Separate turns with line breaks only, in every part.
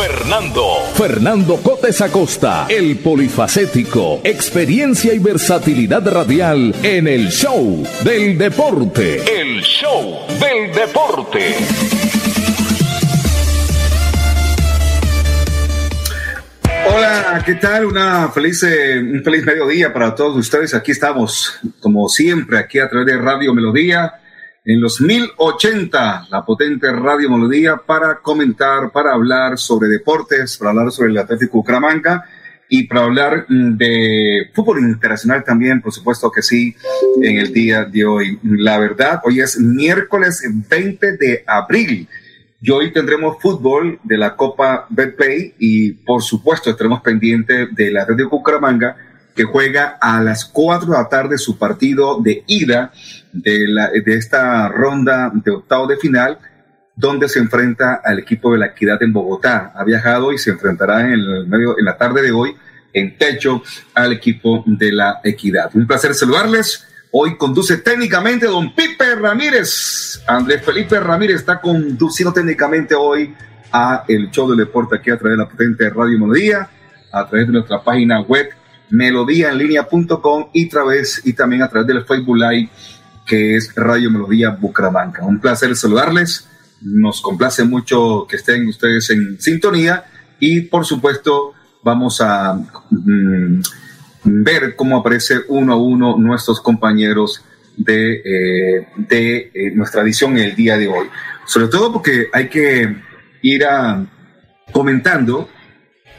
Fernando. Fernando Cotes Acosta, el polifacético, experiencia y versatilidad radial en el show del deporte. El show del deporte.
Hola, ¿qué tal? Una feliz, eh, un feliz mediodía para todos ustedes. Aquí estamos, como siempre, aquí a través de Radio Melodía en los 1080, la potente Radio Melodía, para comentar, para hablar sobre deportes, para hablar sobre el Atlético Bucaramanga y para hablar mm, de fútbol internacional también, por supuesto que sí, en el día de hoy. La verdad, hoy es miércoles 20 de abril y hoy tendremos fútbol de la Copa Betplay y por supuesto estaremos pendientes del Atlético Bucaramanga que juega a las 4 de la tarde su partido de ida de, la, de esta ronda de octavo de final, donde se enfrenta al equipo de la Equidad en Bogotá. Ha viajado y se enfrentará en, el medio, en la tarde de hoy en techo al equipo de la Equidad. Un placer saludarles. Hoy conduce técnicamente don Pipe Ramírez. Andrés Felipe Ramírez está conduciendo técnicamente hoy a el show del deporte aquí a través de la potente Radio Melodía, a través de nuestra página web melodíaenlínea.com y, través, y también a través del Facebook Live que es Radio Melodía Bucaramanga. Un placer saludarles. Nos complace mucho que estén ustedes en sintonía y por supuesto vamos a mm, ver cómo aparece uno a uno nuestros compañeros de, eh, de eh, nuestra edición el día de hoy. Sobre todo porque hay que ir a, comentando,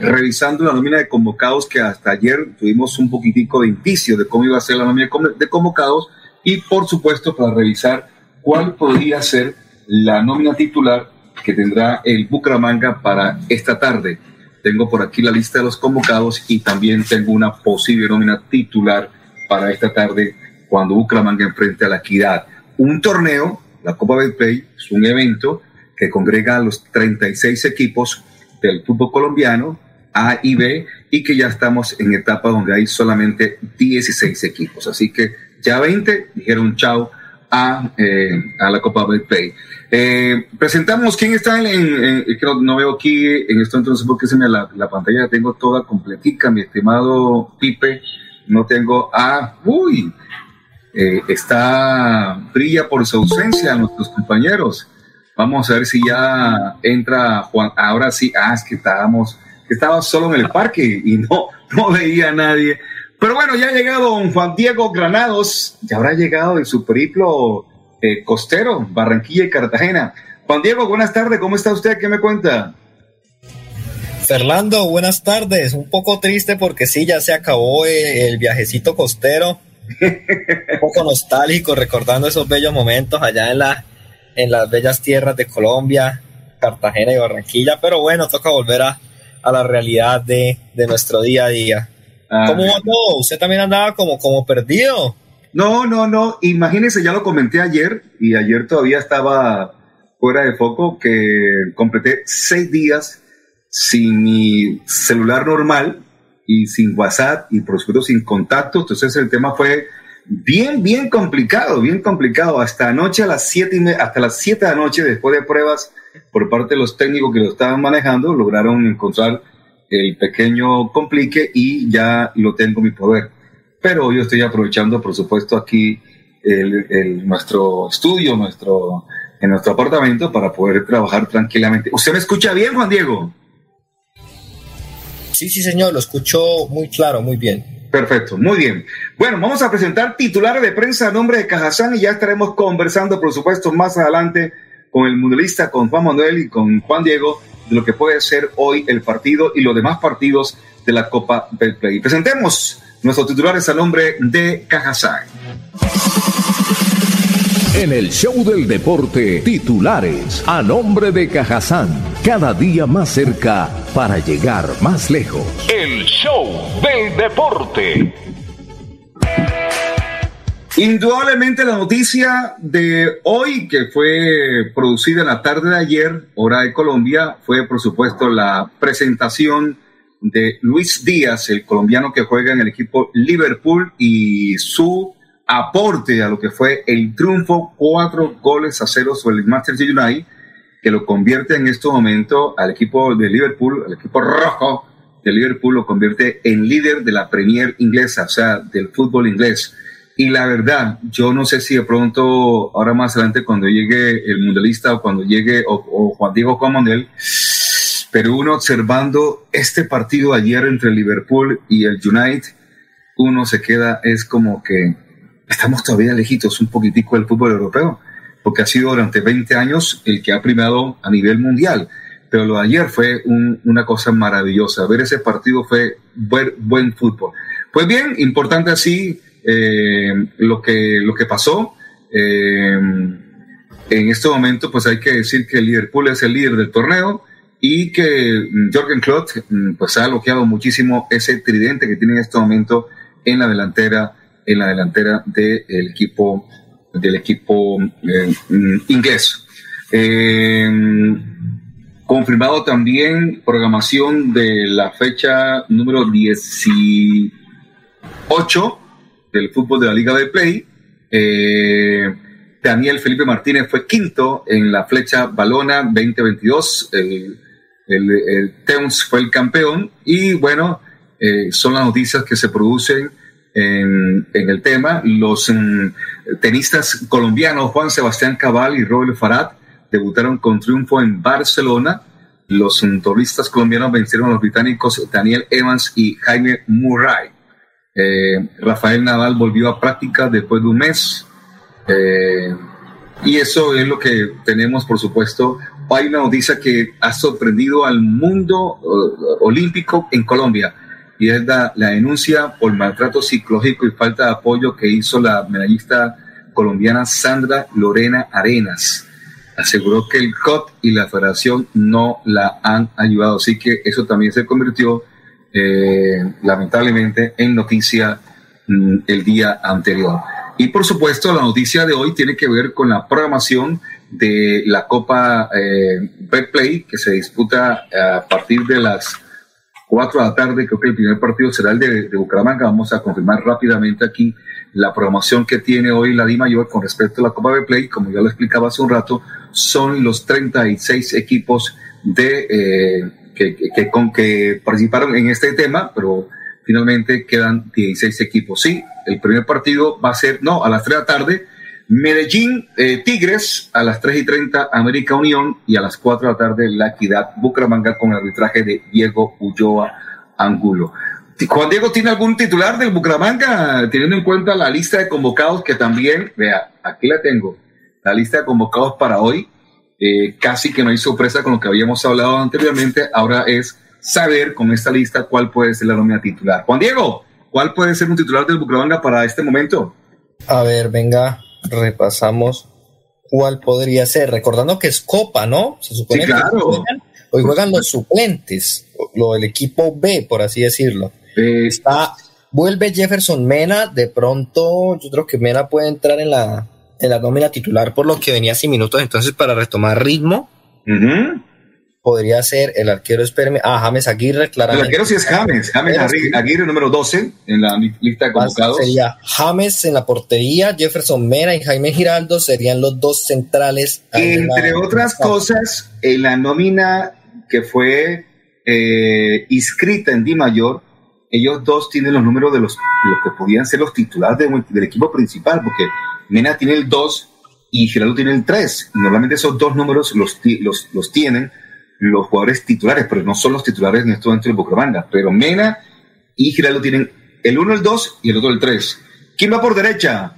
revisando la nómina de convocados que hasta ayer tuvimos un poquitico de indicio de cómo iba a ser la nómina de convocados y por supuesto para revisar cuál podría ser la nómina titular que tendrá el Bucaramanga para esta tarde. Tengo por aquí la lista de los convocados y también tengo una posible nómina titular para esta tarde cuando Bucaramanga enfrente a la Equidad. Un torneo, la Copa Play, es un evento que congrega a los 36 equipos del fútbol colombiano, A y B, y que ya estamos en etapa donde hay solamente 16 equipos. Así que ya 20 dijeron chao a, eh, a la Copa del Play. Eh, presentamos quién está en, en, que no, veo aquí en esto, entonces porque se me la, la pantalla la tengo toda completica, mi estimado Pipe, no tengo, ah, uy, eh, está, brilla por su ausencia nuestros compañeros. Vamos a ver si ya entra Juan, ahora sí, ah, es que estábamos, estaba solo en el parque y no, no veía a nadie. Pero bueno, ya ha llegado don Juan Diego Granados, ya habrá llegado en su periplo eh, costero, Barranquilla y Cartagena. Juan Diego, buenas tardes, ¿cómo está usted? ¿Qué me cuenta?
Fernando, buenas tardes. Un poco triste porque sí, ya se acabó eh, el viajecito costero. Un poco nostálgico, recordando esos bellos momentos allá en, la, en las bellas tierras de Colombia, Cartagena y Barranquilla. Pero bueno, toca volver a, a la realidad de, de nuestro día a día. Ah, ¿Cómo va todo? ¿Usted también andaba como, como perdido?
No, no, no. Imagínese, ya lo comenté ayer y ayer todavía estaba fuera de foco que completé seis días sin mi celular normal y sin WhatsApp y por supuesto sin contacto. Entonces el tema fue bien, bien complicado, bien complicado. Hasta anoche a las siete y hasta las siete de la noche, después de pruebas por parte de los técnicos que lo estaban manejando, lograron encontrar el pequeño complique y ya lo tengo en mi poder. Pero yo estoy aprovechando, por supuesto, aquí el, nuestro estudio, nuestro, en nuestro apartamento para poder trabajar tranquilamente. ¿Usted me escucha bien, Juan Diego?
Sí, sí, señor, lo escucho muy claro, muy bien.
Perfecto, muy bien. Bueno, vamos a presentar titulares de prensa a nombre de Cajazán y ya estaremos conversando, por supuesto, más adelante con el mundialista, con Juan Manuel y con Juan Diego, de lo que puede ser hoy el partido y los demás partidos de la Copa del Play. Presentemos nuestros titulares a nombre de Cajazán.
En el show del deporte, titulares a nombre de Cajazán, cada día más cerca para llegar más lejos. El show del deporte.
Indudablemente la noticia de hoy, que fue producida en la tarde de ayer, hora de Colombia, fue por supuesto la presentación de Luis Díaz, el colombiano que juega en el equipo Liverpool y su aporte a lo que fue el triunfo, cuatro goles a cero sobre el Manchester United, que lo convierte en este momento al equipo de Liverpool, al equipo rojo de Liverpool, lo convierte en líder de la Premier inglesa, o sea, del fútbol inglés. Y la verdad, yo no sé si de pronto, ahora más adelante, cuando llegue el mundialista o cuando llegue o, Juan Diego Comonel, pero uno observando este partido ayer entre Liverpool y el United, uno se queda, es como que estamos todavía lejitos un poquitico del fútbol europeo, porque ha sido durante 20 años el que ha primado a nivel mundial. Pero lo de ayer fue una cosa maravillosa. Ver ese partido fue buen, buen fútbol. Pues bien, importante así eh, lo, que, lo que pasó. Eh, en este momento, pues hay que decir que el Liverpool es el líder del torneo y que Jorgen Klopp mm, pues ha bloqueado muchísimo ese tridente que tiene en este momento en la delantera en la delantera del equipo, del equipo eh, mm, inglés. Eh, confirmado también programación de la fecha número 18 del fútbol de la Liga de Play. Eh, Daniel Felipe Martínez fue quinto en la flecha balona 2022. El, el, el fue el campeón. Y bueno, son las noticias que se producen en, el tema. Los mm, tenistas colombianos Juan Sebastián Cabal y Robert Farad debutaron con triunfo en Barcelona. Los mm, toristas colombianos vencieron a los británicos Daniel Evans y Jaime Murray. Eh, Rafael Nadal volvió a práctica después de un mes. Eh, y eso es lo que tenemos, por supuesto. Hay una noticia que ha sorprendido al mundo uh, olímpico en Colombia y es la, denuncia por maltrato psicológico y falta de apoyo que hizo la medallista colombiana Sandra Lorena Arenas. Aseguró que el COT y la federación no la han ayudado, así que eso también se convirtió eh, lamentablemente en noticia mm, el día anterior. Y por supuesto, la noticia de hoy tiene que ver con la programación de la Copa eh, Play que se disputa a partir de las 4 de la tarde, creo que el primer partido será el de, Bucaramanga. Vamos a confirmar rápidamente aquí la programación que tiene hoy la Di Mayor con respecto a la Copa de Play. Como ya lo explicaba hace un rato, son los 36 equipos de, eh, que, con, que participaron en este tema, pero finalmente quedan 16 equipos. Sí, el primer partido va a ser, no, a las 3 de la tarde, Medellín eh, Tigres a las 3 y 30 América Unión y a las 4 de la tarde La Equidad Bucaramanga con el arbitraje de Diego Ulloa Angulo. Juan Diego, ¿tiene algún titular del Bucaramanga? Teniendo en cuenta la lista de convocados que también, vea, aquí la tengo, la lista de convocados para hoy, eh, casi que no hay sorpresa con lo que habíamos hablado anteriormente, ahora es saber con esta lista cuál puede ser la nómina titular. Juan Diego, ¿cuál puede ser un titular del Bucaramanga para este momento?
A ver, venga, repasamos cuál podría ser, recordando que es Copa, ¿no? Se supone que hoy juegan, los suplentes, lo del equipo B, por así decirlo. Está, vuelve Jefferson Mena, de pronto yo creo que Mena puede entrar en la, en la nómina titular por lo que venía sin minutos, entonces para retomar ritmo podría ser el arquero, espérame, ah, James Aguirre, claramente.
El arquero sí es James, James Aguirre, número 12 en la lista de convocados.
Sería James en la portería, Jefferson Mera y Jaime Giraldo serían los dos centrales.
Entre otras cosas, en la nómina que fue eh, inscrita en Di Mayor, ellos dos tienen los números de los, que podían ser los titulares del equipo principal, porque Mena tiene el 2 y Giraldo tiene el 3. Normalmente esos dos números los, los, los tienen los jugadores titulares, pero no son los titulares en este momento del Bucaramanga. Pero Mena y Giraldo tienen el 1 el 2 y el otro el 3. ¿Quién va por derecha?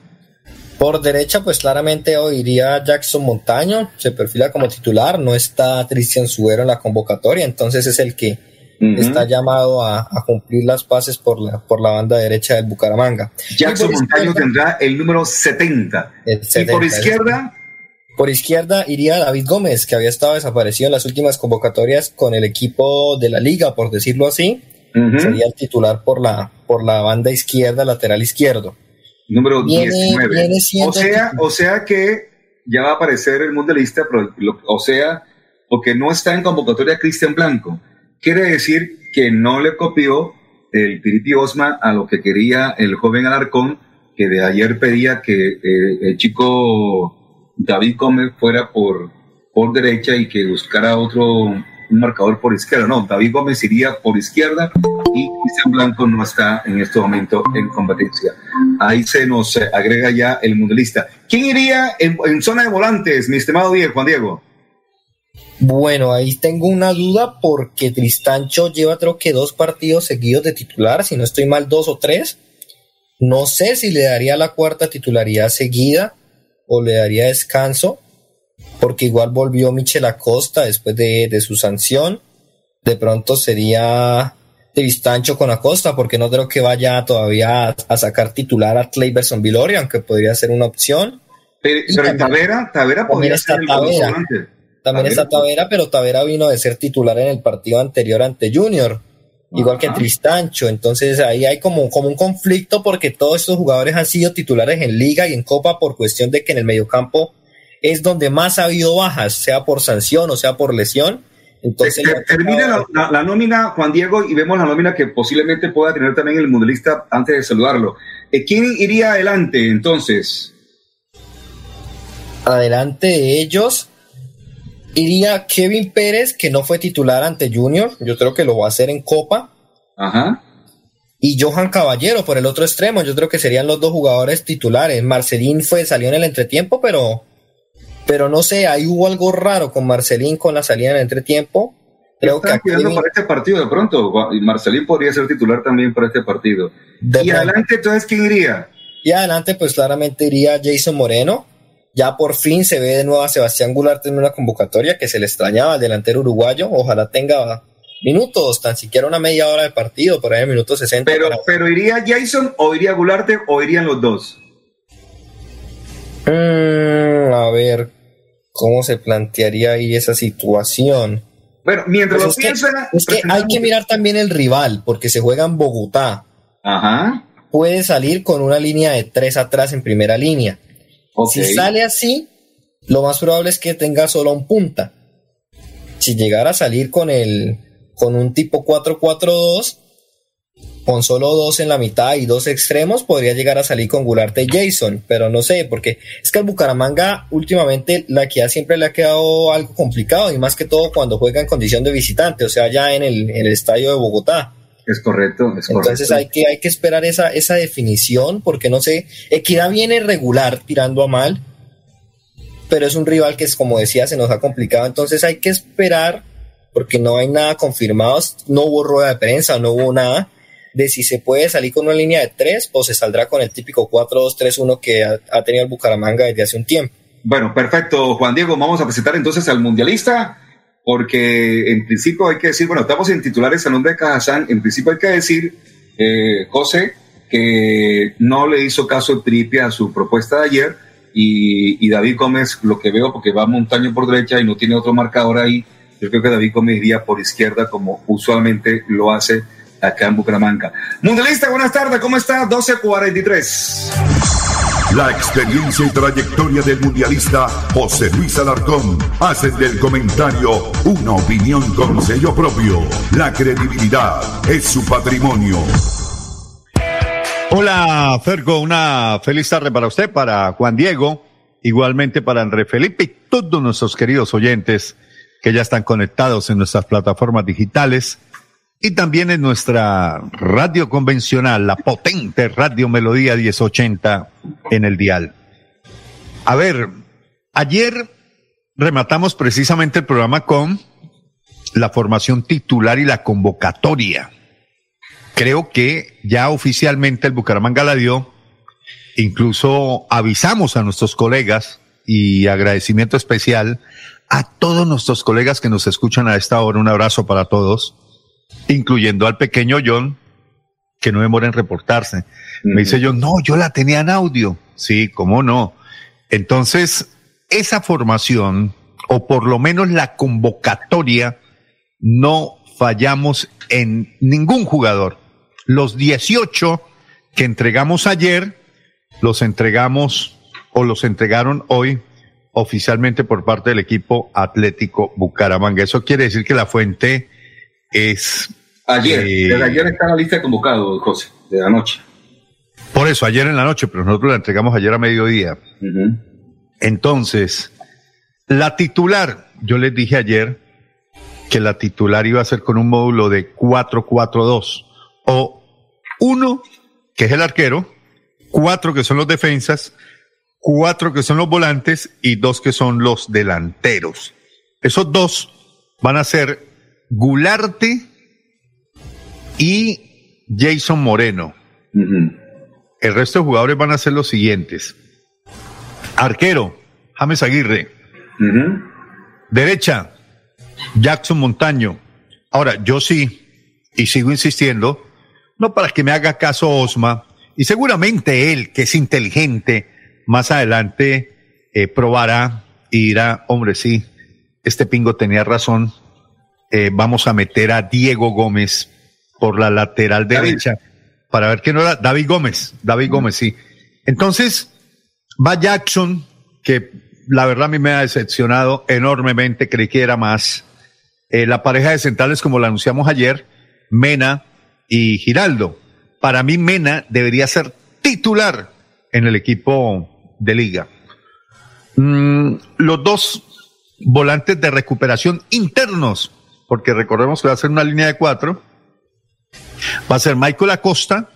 Por derecha, pues claramente hoy iría Jackson Montaño, se perfila como titular, no está Cristian Suero en la convocatoria, entonces es el que está llamado a, cumplir las pases por la, por la banda derecha del Bucaramanga.
Jackson Montaño tendrá el número 70. ¿Y por izquierda?
Por izquierda iría David Gómez, que había estado desaparecido en las últimas convocatorias con el equipo de la liga, por decirlo así. Sería el titular por la, por la banda izquierda, lateral izquierdo.
Número 19. o, sea, o sea que ya va a aparecer el mundialista, pero, o sea, porque no está en convocatoria Cristian Blanco. Quiere decir que no le copió el Piriti Osma a lo que quería el joven Alarcón, que de ayer pedía que eh, el chico David Gómez fuera por, por derecha y que buscara otro un marcador por izquierda. No, David Gómez iría por izquierda y Cristian Blanco no está en este momento en competencia. Ahí se nos agrega ya el mundialista. ¿Quién iría en, zona de volantes, mi estimado Diego, Juan Diego?
Bueno, ahí tengo una duda porque Tristancho lleva creo que dos partidos seguidos de titular, si no estoy mal, dos o tres. No sé si le daría la cuarta titularidad seguida o le daría descanso, porque igual volvió Michel Acosta después de, su sanción. De pronto sería Tristancho con Acosta, porque no creo que vaya todavía a, sacar titular a Clayberson Viloria, aunque podría ser una opción.
Pero, Tavera, Tavera podría ser
Tavera. También está Tavera, pero Tavera vino de ser titular en el partido anterior ante Junior igual que Tristancho. Entonces ahí hay como, como un conflicto porque todos estos jugadores han sido titulares en liga y en copa por cuestión de que en el mediocampo es donde más ha habido bajas, sea por sanción o sea por lesión. Entonces,
termina la, nómina, Juan Diego, y vemos la nómina que posiblemente pueda tener también el mundialista antes de saludarlo. Eh, ¿Quién iría adelante entonces?
Adelante de ellos iría Kevin Pérez, que no fue titular ante Junior, yo creo que lo va a hacer en Copa.
Ajá.
Y Johan Caballero por el otro extremo, yo creo que serían los dos jugadores titulares. Marcelín fue, salió en el entretiempo, pero, pero no sé, ahí hubo algo raro con Marcelín con la salida en el entretiempo.
Creo que para este partido de pronto. Marcelín podría ser titular también para este partido. y adelante, entonces, ¿quién iría?
Y adelante, pues claramente iría Jason Moreno, ya por fin se ve de nuevo a Sebastián Goulart en una convocatoria que se le extrañaba al delantero uruguayo. Ojalá tenga minutos, tan siquiera una media hora de partido, por ahí en minutos 60.
Pero, pero iría Jason o iría Goulart o irían los dos.
Mm, a ver, ¿cómo se plantearía ahí esa situación?
Bueno, mientras pues lo piensan.
Es que hay que mirar también el rival, porque se juega en Bogotá.
Ajá.
Puede salir con una línea de tres atrás en primera línea. Si sale así, lo más probable es que tenga solo un punta. Si llegara a salir con el con un tipo 4-4-2, con solo dos en la mitad y dos extremos, podría llegar a salir con Gularte y Jason, pero no sé, porque es que al Bucaramanga últimamente la equidad siempre le ha quedado algo complicado y más que todo cuando juega en condición de visitante, o sea, ya en el estadio de Bogotá.
Es correcto, es
Entonces hay que, hay que esperar esa, esa definición, porque no sé, Equidad viene regular tirando a mal, pero es un rival que es, como decía, se nos ha complicado. Entonces hay que esperar, porque no hay nada confirmado, no hubo rueda de prensa, no hubo nada, de si se puede salir con una línea de tres o se saldrá con el típico 4-2-3-1 que ha, ha tenido el Bucaramanga desde hace un tiempo.
Bueno, perfecto, Juan Diego. Vamos a presentar entonces al mundialista porque en principio hay que decir, bueno, estamos en titulares nombre de Cajazán, en principio hay que decir, eh, José, que no le hizo caso Tripia a su propuesta de ayer y, David Gómez, lo que veo, porque va montaño por derecha y no tiene otro marcador ahí, yo creo que David Gómez iría por izquierda como usualmente lo hace acá en Bucaramanga. Mundialista, buenas tardes, ¿cómo está? 1243.
La experiencia y trayectoria del mundialista José Luis Alarcón hacen del comentario una opinión con sello propio. La credibilidad es su patrimonio.
Hola, Fergo, una feliz tarde para usted, para Juan Diego, igualmente para André Felipe y todos nuestros queridos oyentes que ya están conectados en nuestras plataformas digitales y también en nuestra radio convencional, la potente Radio Melodía 1080 en el dial. A ver, ayer rematamos precisamente el programa con la formación titular y la convocatoria. creo que ya oficialmente el Bucaramanga la dio. Incluso avisamos a nuestros colegas y agradecimiento especial a todos nuestros colegas que nos escuchan a esta hora. Un abrazo para todos, incluyendo al pequeño John, que no demora en reportarse. Me dice yo, no, yo la tenía en audio. Sí, cómo no. Entonces, esa formación, o por lo menos la convocatoria, no fallamos en ningún jugador. Los 18 que entregamos ayer, los entregamos o los entregaron hoy oficialmente por parte del equipo Atlético Bucaramanga. Eso quiere decir que la fuente es...
Ayer, eh, desde ayer está la lista de convocados, José, de la noche.
Por eso, ayer en la noche, pero nosotros la entregamos ayer a mediodía. Entonces, la titular, yo les dije ayer que la titular iba a ser con un módulo de 4-4-2 o uno, que es el arquero, cuatro que son los defensas, cuatro que son los volantes y dos que son los delanteros. Esos dos van a ser Gularte y Jason Moreno. El resto de jugadores van a ser los siguientes. Arquero, James Aguirre. Derecha, Jackson Montaño. Ahora, yo sí, y sigo insistiendo, no para que me haga caso Osma, y seguramente él, que es inteligente, más adelante eh, probará y dirá, hombre, sí, este pingo tenía razón, eh, vamos a meter a Diego Gómez por la lateral derecha para ver qué no era David Gómez, David Gómez, sí. Entonces, va Jackson, que la verdad a mí me ha decepcionado enormemente, creí que era más. Eh, la pareja de centrales, como la anunciamos ayer, Mena y Giraldo. Para mí, Mena debería ser titular en el equipo de liga. Mm, los dos volantes de recuperación internos, porque recordemos que va a ser una línea de cuatro Va a ser Michael Acosta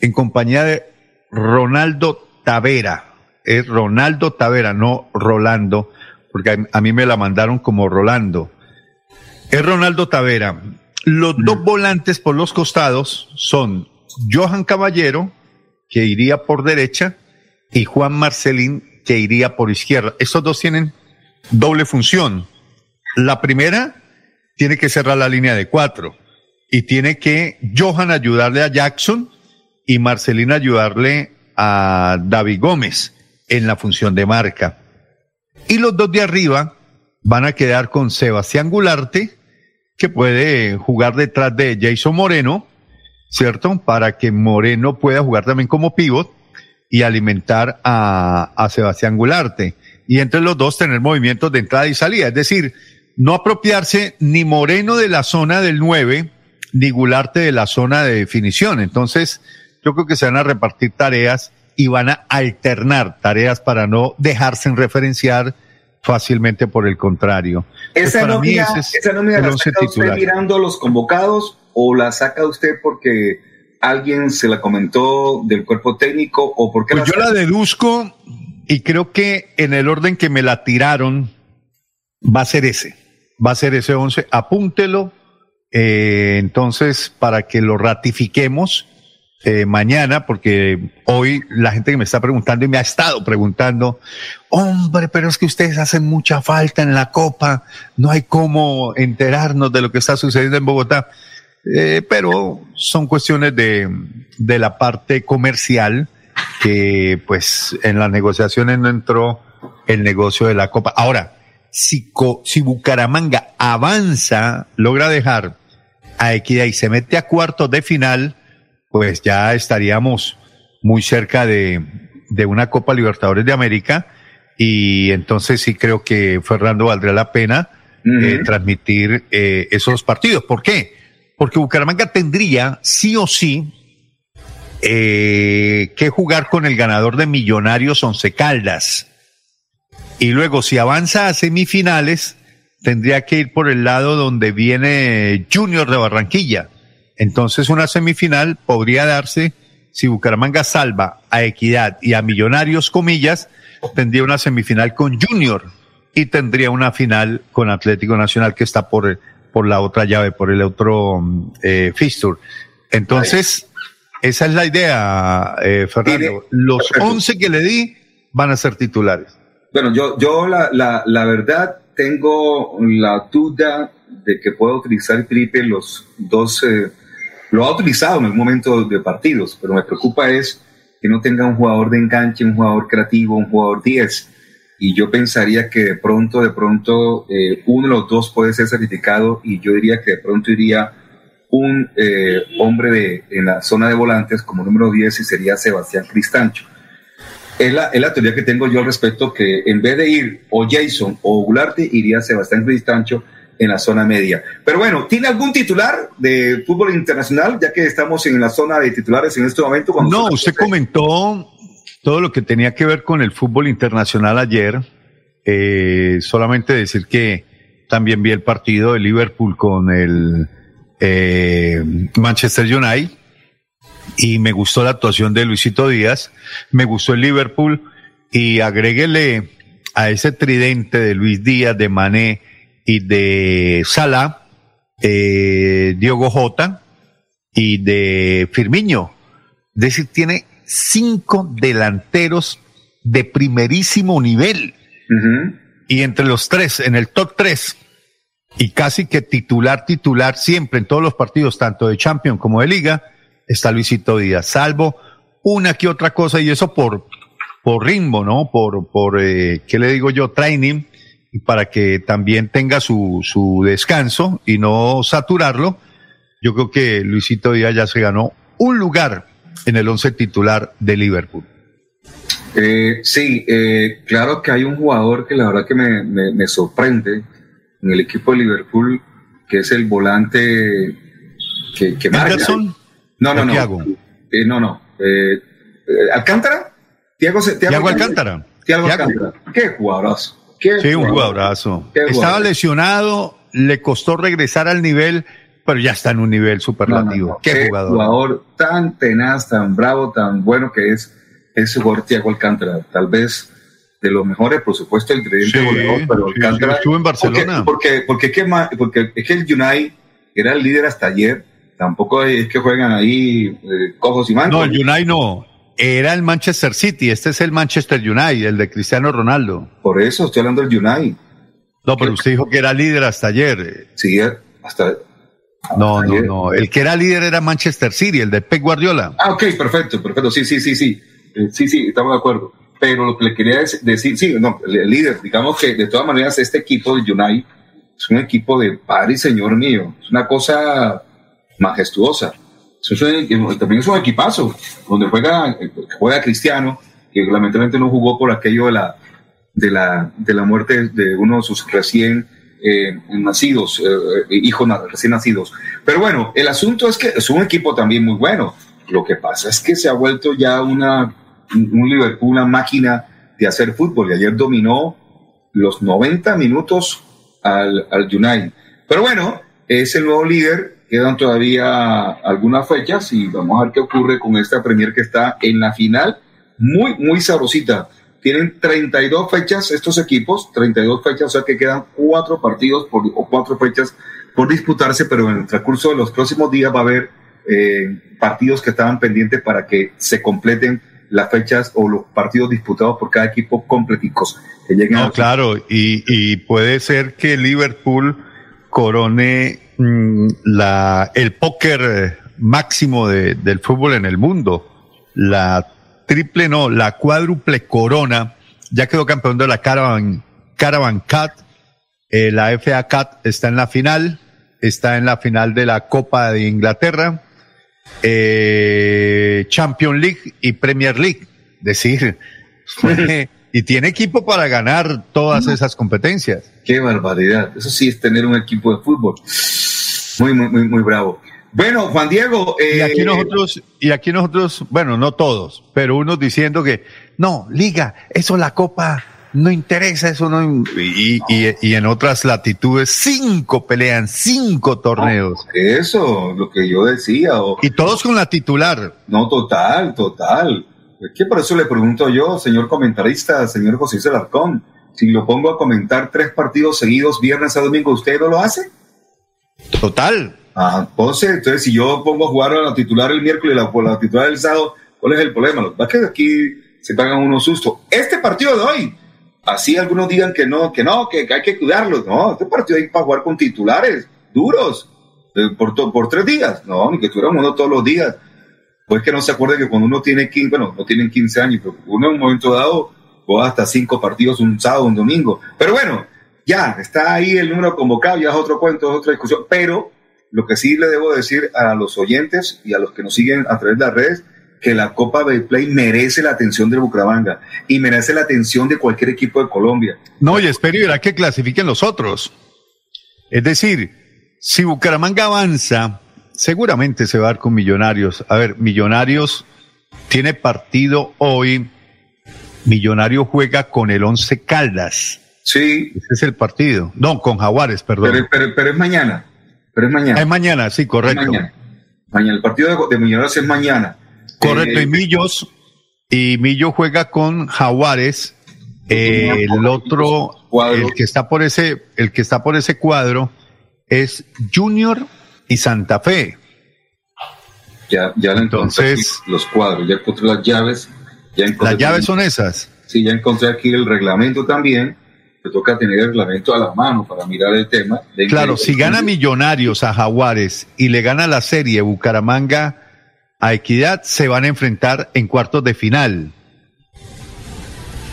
en compañía de Ronaldo Tavera. Es Ronaldo Tavera, no Rolando, porque a, mí me la mandaron como Rolando. Es Ronaldo Tavera. Los dos mm. volantes por los costados son Johan Caballero, que iría por derecha, y Juan Marcelín, que iría por izquierda. Estos dos tienen doble función. La primera tiene que cerrar la línea de cuatro y tiene que Johan ayudarle a Jackson y Marcelina ayudarle a David Gómez en la función de marca. Y los dos de arriba van a quedar con Sebastián Gularte, que puede jugar detrás de Jason Moreno, ¿cierto? Para que Moreno pueda jugar también como pivot y alimentar a, a Sebastián Gularte. Y entre los dos tener movimientos de entrada y salida. Es decir, no apropiarse ni Moreno de la zona del 9, Nigularte de la zona de definición. Entonces, yo creo que se van a repartir tareas y van a alternar tareas para no dejarse en referenciar fácilmente por el contrario.
Esa nómina, esa nómina la saca usted mirando los convocados o la saca usted porque alguien se la comentó del cuerpo técnico o porque
pues yo la deduzco y creo que en el orden que me la tiraron va a ser ese, va a ser ese 11, apúntelo eh, entonces, para que lo ratifiquemos eh, mañana, porque hoy la gente que me está preguntando y me ha estado preguntando, hombre, pero es que ustedes hacen mucha falta en la Copa, no hay cómo enterarnos de lo que está sucediendo en Bogotá. Eh, pero son cuestiones de, de la parte comercial que pues en las negociaciones no entró el negocio de la Copa. Ahora, si, si Bucaramanga avanza, logra dejar a Equidad y se mete a cuartos de final, pues ya estaríamos muy cerca de, de una Copa Libertadores de América y entonces sí creo que Fernando valdría la pena eh, transmitir eh, esos partidos. ¿Por qué? Porque Bucaramanga tendría sí o sí eh, que jugar con el ganador de Millonarios Once Caldas. Y luego si avanza a semifinales, tendría que ir por el lado donde viene Junior de Barranquilla. Entonces una semifinal podría darse si Bucaramanga salva a Equidad y a Millonarios, comillas, tendría una semifinal con Junior y tendría una final con Atlético Nacional que está por, por la otra llave, por el otro eh, Entonces, esa es la idea, eh, Fernando. Los 11 que le di van a ser titulares.
Bueno, yo, yo la, la, la verdad tengo la duda de que pueda utilizar Felipe los dos, lo ha utilizado en algún momento de partidos, pero me preocupa es que no tenga un jugador de enganche, un jugador creativo, un jugador 10. Y yo pensaría que de pronto, de pronto, eh, uno de los dos puede ser certificado y yo diría que de pronto iría un eh, hombre de, en la zona de volantes como número 10 y sería Sebastián Cristancho. Es la, es la teoría que tengo yo al respecto, que en vez de ir o Jason o Gularte, iría Sebastián Cristancho en la zona media. Pero bueno, ¿tiene algún titular de fútbol internacional, ya que estamos en la zona de titulares en este momento?
No, usted comentó todo lo que tenía que ver con el fútbol internacional ayer. Eh, solamente decir que también vi el partido de Liverpool con el eh, Manchester United y me gustó la actuación de Luisito Díaz, me gustó el Liverpool y agréguele a ese tridente de Luis Díaz, de Mané y de Sala, eh, Diogo Jota y de Firmiño. Es decir, tiene cinco delanteros de primerísimo nivel. Y entre los tres, en el top tres, y casi que titular, titular siempre en todos los partidos, tanto de Champions como de Liga, está Luisito Díaz, salvo una que otra cosa, y eso por, por ritmo, ¿no? Por, por eh, ¿qué le digo yo? Training, y para que también tenga su, su descanso y no saturarlo. Yo creo que Luisito Díaz ya se ganó un lugar en el once titular de Liverpool.
Eh, sí, eh, claro que hay un jugador que la verdad que me, me sorprende en el equipo de Liverpool, que es el volante que, que marca. No, no, no. Eh, no, no. Eh, eh, ¿Alcántara?
Tiago, Tiago, Alcántara.
Tiago Alcántara. Qué jugadorazo. Qué
sí, un jugadorazo. Estaba lesionado, le costó regresar al nivel, pero ya está en un nivel superlativo.
qué, jugador. jugador tan tenaz, tan bravo, tan bueno que es ese jugador Tiago Alcántara. Tal vez de los mejores, por supuesto, el ingrediente sí, pero Alcántara.
estuvo en Barcelona.
Porque, porque, porque, porque, es que el United era el líder hasta ayer. Tampoco es que juegan ahí eh, cojos y manos.
No, el United no. Era el Manchester City. Este es el Manchester United, el de Cristiano Ronaldo.
Por eso estoy hablando del United.
No, pero usted dijo que era líder hasta ayer.
Sí, hasta.
no, no, no. El que era líder era Manchester City, el de Pep Guardiola.
Ah, ok, perfecto, perfecto. Sí, sí, sí, sí. Eh, sí, sí, estamos de acuerdo pero lo que le quería decir, sí, no, el líder, digamos que de todas maneras este equipo de United es un equipo de padre y señor mío, es una cosa majestuosa. también es un equipazo, donde juega, juega Cristiano, que lamentablemente no jugó por aquello de la, de la, de la muerte de uno de sus recién eh, nacidos, eh, hijos recién nacidos. Pero bueno, el asunto es que es un equipo también muy bueno. Lo que pasa es que se ha vuelto ya una un Liverpool, una máquina de hacer fútbol y ayer dominó los 90 minutos al, al United. Pero bueno, es el nuevo líder, quedan todavía algunas fechas y vamos a ver qué ocurre con esta Premier que está en la final, muy, muy sabrosita. Tienen 32 fechas estos equipos, 32 fechas, o sea que quedan cuatro partidos por, o cuatro fechas por disputarse, pero en el transcurso de los próximos días va a haber eh, partidos que estaban pendientes para que se completen las fechas o los partidos disputados por cada equipo completicos.
Que no, claro, y, y, puede ser que Liverpool corone mm, la, el póker máximo de, del fútbol en el mundo. La triple, no, la cuádruple corona. Ya quedó campeón de la Caravan, Caravan Cut. Eh, la FA Cup está en la final. Está en la final de la Copa de Inglaterra eh, Champions League y Premier League. Decir, y tiene equipo para ganar todas esas competencias.
Qué barbaridad. Eso sí es tener un equipo de fútbol. Muy, muy, muy, muy bravo. Bueno, Juan Diego.
y aquí eh, nosotros, y aquí nosotros, bueno, no todos, pero unos diciendo que no, liga, eso la copa no interesa, eso no. Y, y, en otras latitudes, cinco pelean, cinco torneos.
eso, lo que yo decía.
y todos con la titular.
No, total, total. Es que por eso le pregunto yo, señor comentarista, señor José Celarcón, si lo pongo a comentar tres partidos seguidos, viernes a domingo, ¿usted no lo hace?
Total.
Ah, Ponce, entonces si yo pongo a jugar a la titular el miércoles y la, la titular el sábado, ¿cuál es el problema? Lo que pasa es que aquí se pagan unos sustos. Este partido de hoy, así algunos digan que no, que no, que, hay que cuidarlos. No, este partido hay para jugar con titulares duros por, por tres días. No, ni que estuviéramos uno todos los días. Pues que no se acuerde que cuando uno tiene 15, bueno, no tienen 15 años, pero uno en un momento dado juega hasta cinco partidos un sábado, un domingo. Pero bueno, ya, está ahí el número convocado, ya es otro cuento, es otra discusión. Pero lo que sí le debo decir a los oyentes y a los que nos siguen a través de las redes, que la Copa Play merece la atención de Bucaramanga y merece la atención de cualquier equipo de Colombia.
No, y espero y verá que clasifiquen los otros. Es decir, si Bucaramanga avanza, seguramente se va a dar con Millonarios. A ver, Millonarios tiene partido hoy. Millonario juega con el Once Caldas.
Sí.
Ese es el partido. No, con Jaguares, perdón.
Pero, es mañana. Pero es mañana.
Es mañana, sí, correcto.
Mañana. El partido de, Millonarios es mañana.
Correcto. y eh, Millos, y Millo juega con Jaguares. el otro, el que está por ese, el que está por ese cuadro es Junior y Santa Fe.
Ya, ya entonces los cuadros, ya encontré las llaves. Ya
las llaves son esas.
Sí, ya encontré aquí el reglamento también. Me toca tener el reglamento a la mano para mirar el tema.
claro, si gana Millonarios a Jaguares y le gana la serie Bucaramanga a Equidad, se van a enfrentar en cuartos de final.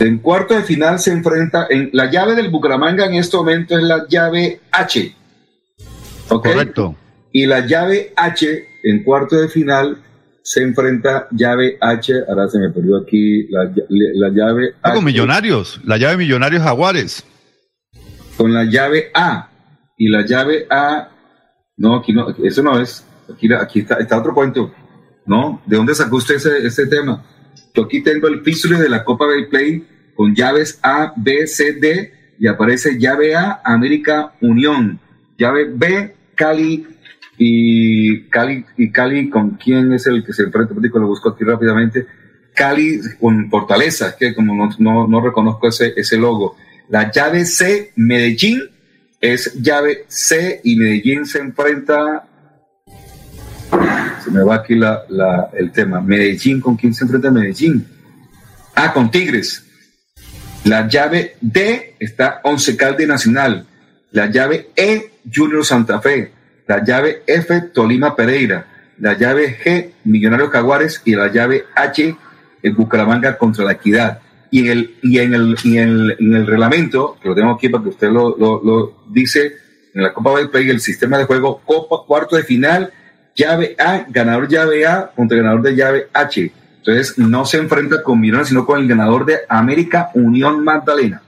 En cuartos de final se enfrenta, en la llave del Bucaramanga en este momento es la llave H.
Correcto.
Y la llave H en cuarto de final se enfrenta llave H, ahora se me perdió aquí la, llave
ah, Con Millonarios, la llave Millonarios Jaguares.
Con la llave A. Y la llave A, no, aquí no, eso no es. Aquí, aquí está, está otro cuento. ¿No? ¿De dónde sacó usted ese, ese tema? Yo aquí tengo el físule de la Copa Bay Play con llaves A, B, C, D y aparece llave A, América Unión. Llave B, Cali y Cali, y Cali con quién es el que se enfrenta, lo busco aquí rápidamente. Cali con Fortaleza, que como no, no, no, reconozco ese, ese logo. La llave C, Medellín, es llave C y Medellín se enfrenta. Se me va aquí la, la, el tema. Medellín, ¿con quién se enfrenta Medellín? Ah, con Tigres. La llave D está Once Calde Nacional. La llave E, Junior Santa Fe, la llave F, Tolima Pereira, la llave G, Millonario Jaguares y la llave H, el Bucaramanga contra la Equidad. Y en el, y en el, y en el, en reglamento, que lo tengo aquí para que usted lo, lo, dice, en la Copa Play, el sistema de juego, Copa, cuarto de final, llave A, ganador llave A contra ganador de llave H. Entonces no se enfrenta con Millonario, sino con el ganador de América Unión Magdalena.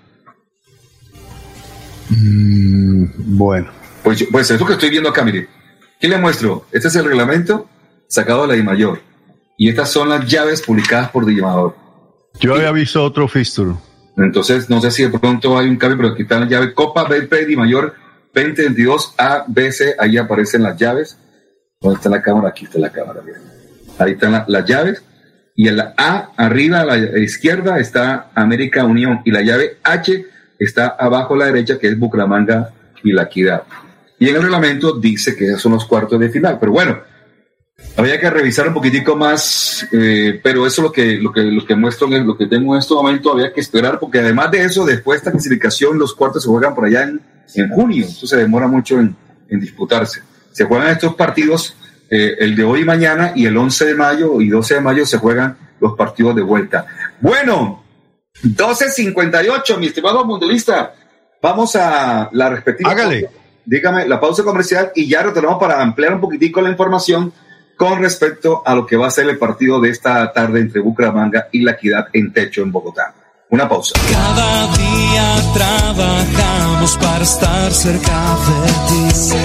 Mm, bueno.
Pues, pues eso que estoy viendo acá, mire. ¿Qué le muestro? Este es el reglamento sacado de la I Mayor. Y estas son las llaves publicadas por Digimador.
Yo había visto otro fixture.
Entonces, no sé si de pronto hay un cambio, pero aquí está la llave Copa BP Di Mayor 2022 ABC. Ahí aparecen las llaves. ¿Dónde está la cámara? Aquí está la cámara. Ahí están las llaves. Y en la A, arriba a la izquierda, está América Unión. Y la llave H está abajo a la derecha, que es Bucaramanga y la Equidad. Y en el reglamento dice que son los cuartos de final. Pero bueno, había que revisar un poquitico más, eh, pero eso es lo que, lo que, lo que muestro, lo que tengo en este momento, había que esperar, porque además de eso, después de esta clasificación, los cuartos se juegan por allá en, en junio, entonces se demora mucho en, en disputarse. Se juegan estos partidos, eh, el de hoy y mañana, y el 11 de mayo y 12 de mayo se juegan los partidos de vuelta. Bueno, 12.58, mi estimado mundialista. Vamos a la respectiva.
Hágale.
Dígame, la pausa comercial y ya retornamos para ampliar un poquitico la información con respecto a lo que va a ser el partido de esta tarde entre Bucaramanga y la Equidad en Techo en Bogotá. Una pausa.
Cada día trabajamos para estar cerca de ti.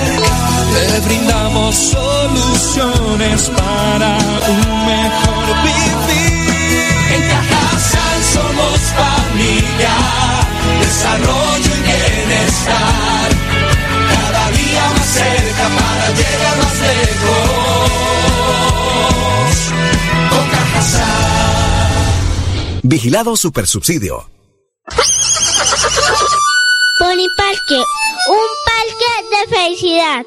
Te brindamos soluciones para un mejor vivir somos familia, desarrollo y bienestar. Cerca para llegar más lejos. Con
Vigilado Supersubsidio.
Parque, un parque de felicidad.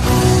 Thank you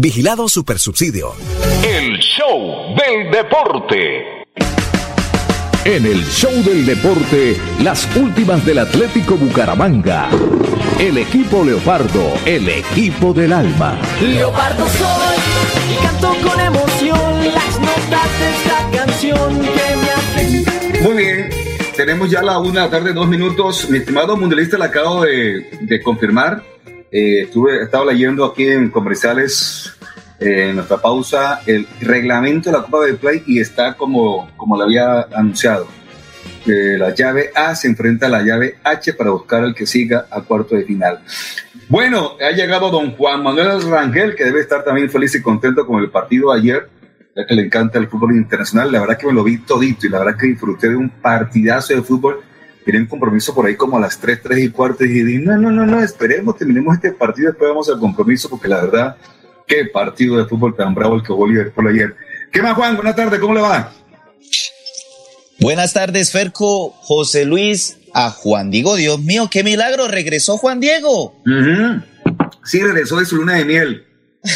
Vigilado Supersubsidio.
El show del deporte. En el show del deporte, las últimas del Atlético Bucaramanga. El equipo Leopardo, el equipo del alma.
Leopardo soy y canto con emoción las notas de esta canción que me hace.
Muy bien, tenemos ya la una de la tarde, dos minutos. Mi estimado mundialista, le acabo de, de confirmar. Eh, estuve, estaba leyendo aquí en comerciales eh, en nuestra pausa el reglamento de la Copa de Play y está como, como lo había anunciado. Eh, la llave A se enfrenta a la llave H para buscar al que siga a cuarto de final. Bueno, ha llegado don Juan Manuel Rangel, que debe estar también feliz y contento con el partido de ayer, ya que le encanta el fútbol internacional. La verdad que me lo vi todito y la verdad que disfruté de un partidazo de fútbol. Un compromiso por ahí como a las 3, 3 y cuarto y dije, no, no, no, no, esperemos, terminemos este partido, después vamos al compromiso, porque la verdad, qué partido de fútbol tan bravo el que jugó Liverpool ayer. ¿Qué más, Juan? Buenas tardes, ¿cómo le va?
Buenas tardes, Ferco, José Luis, a Juan Diego. Dios mío, qué milagro, regresó Juan Diego.
Sí, regresó de su luna de miel.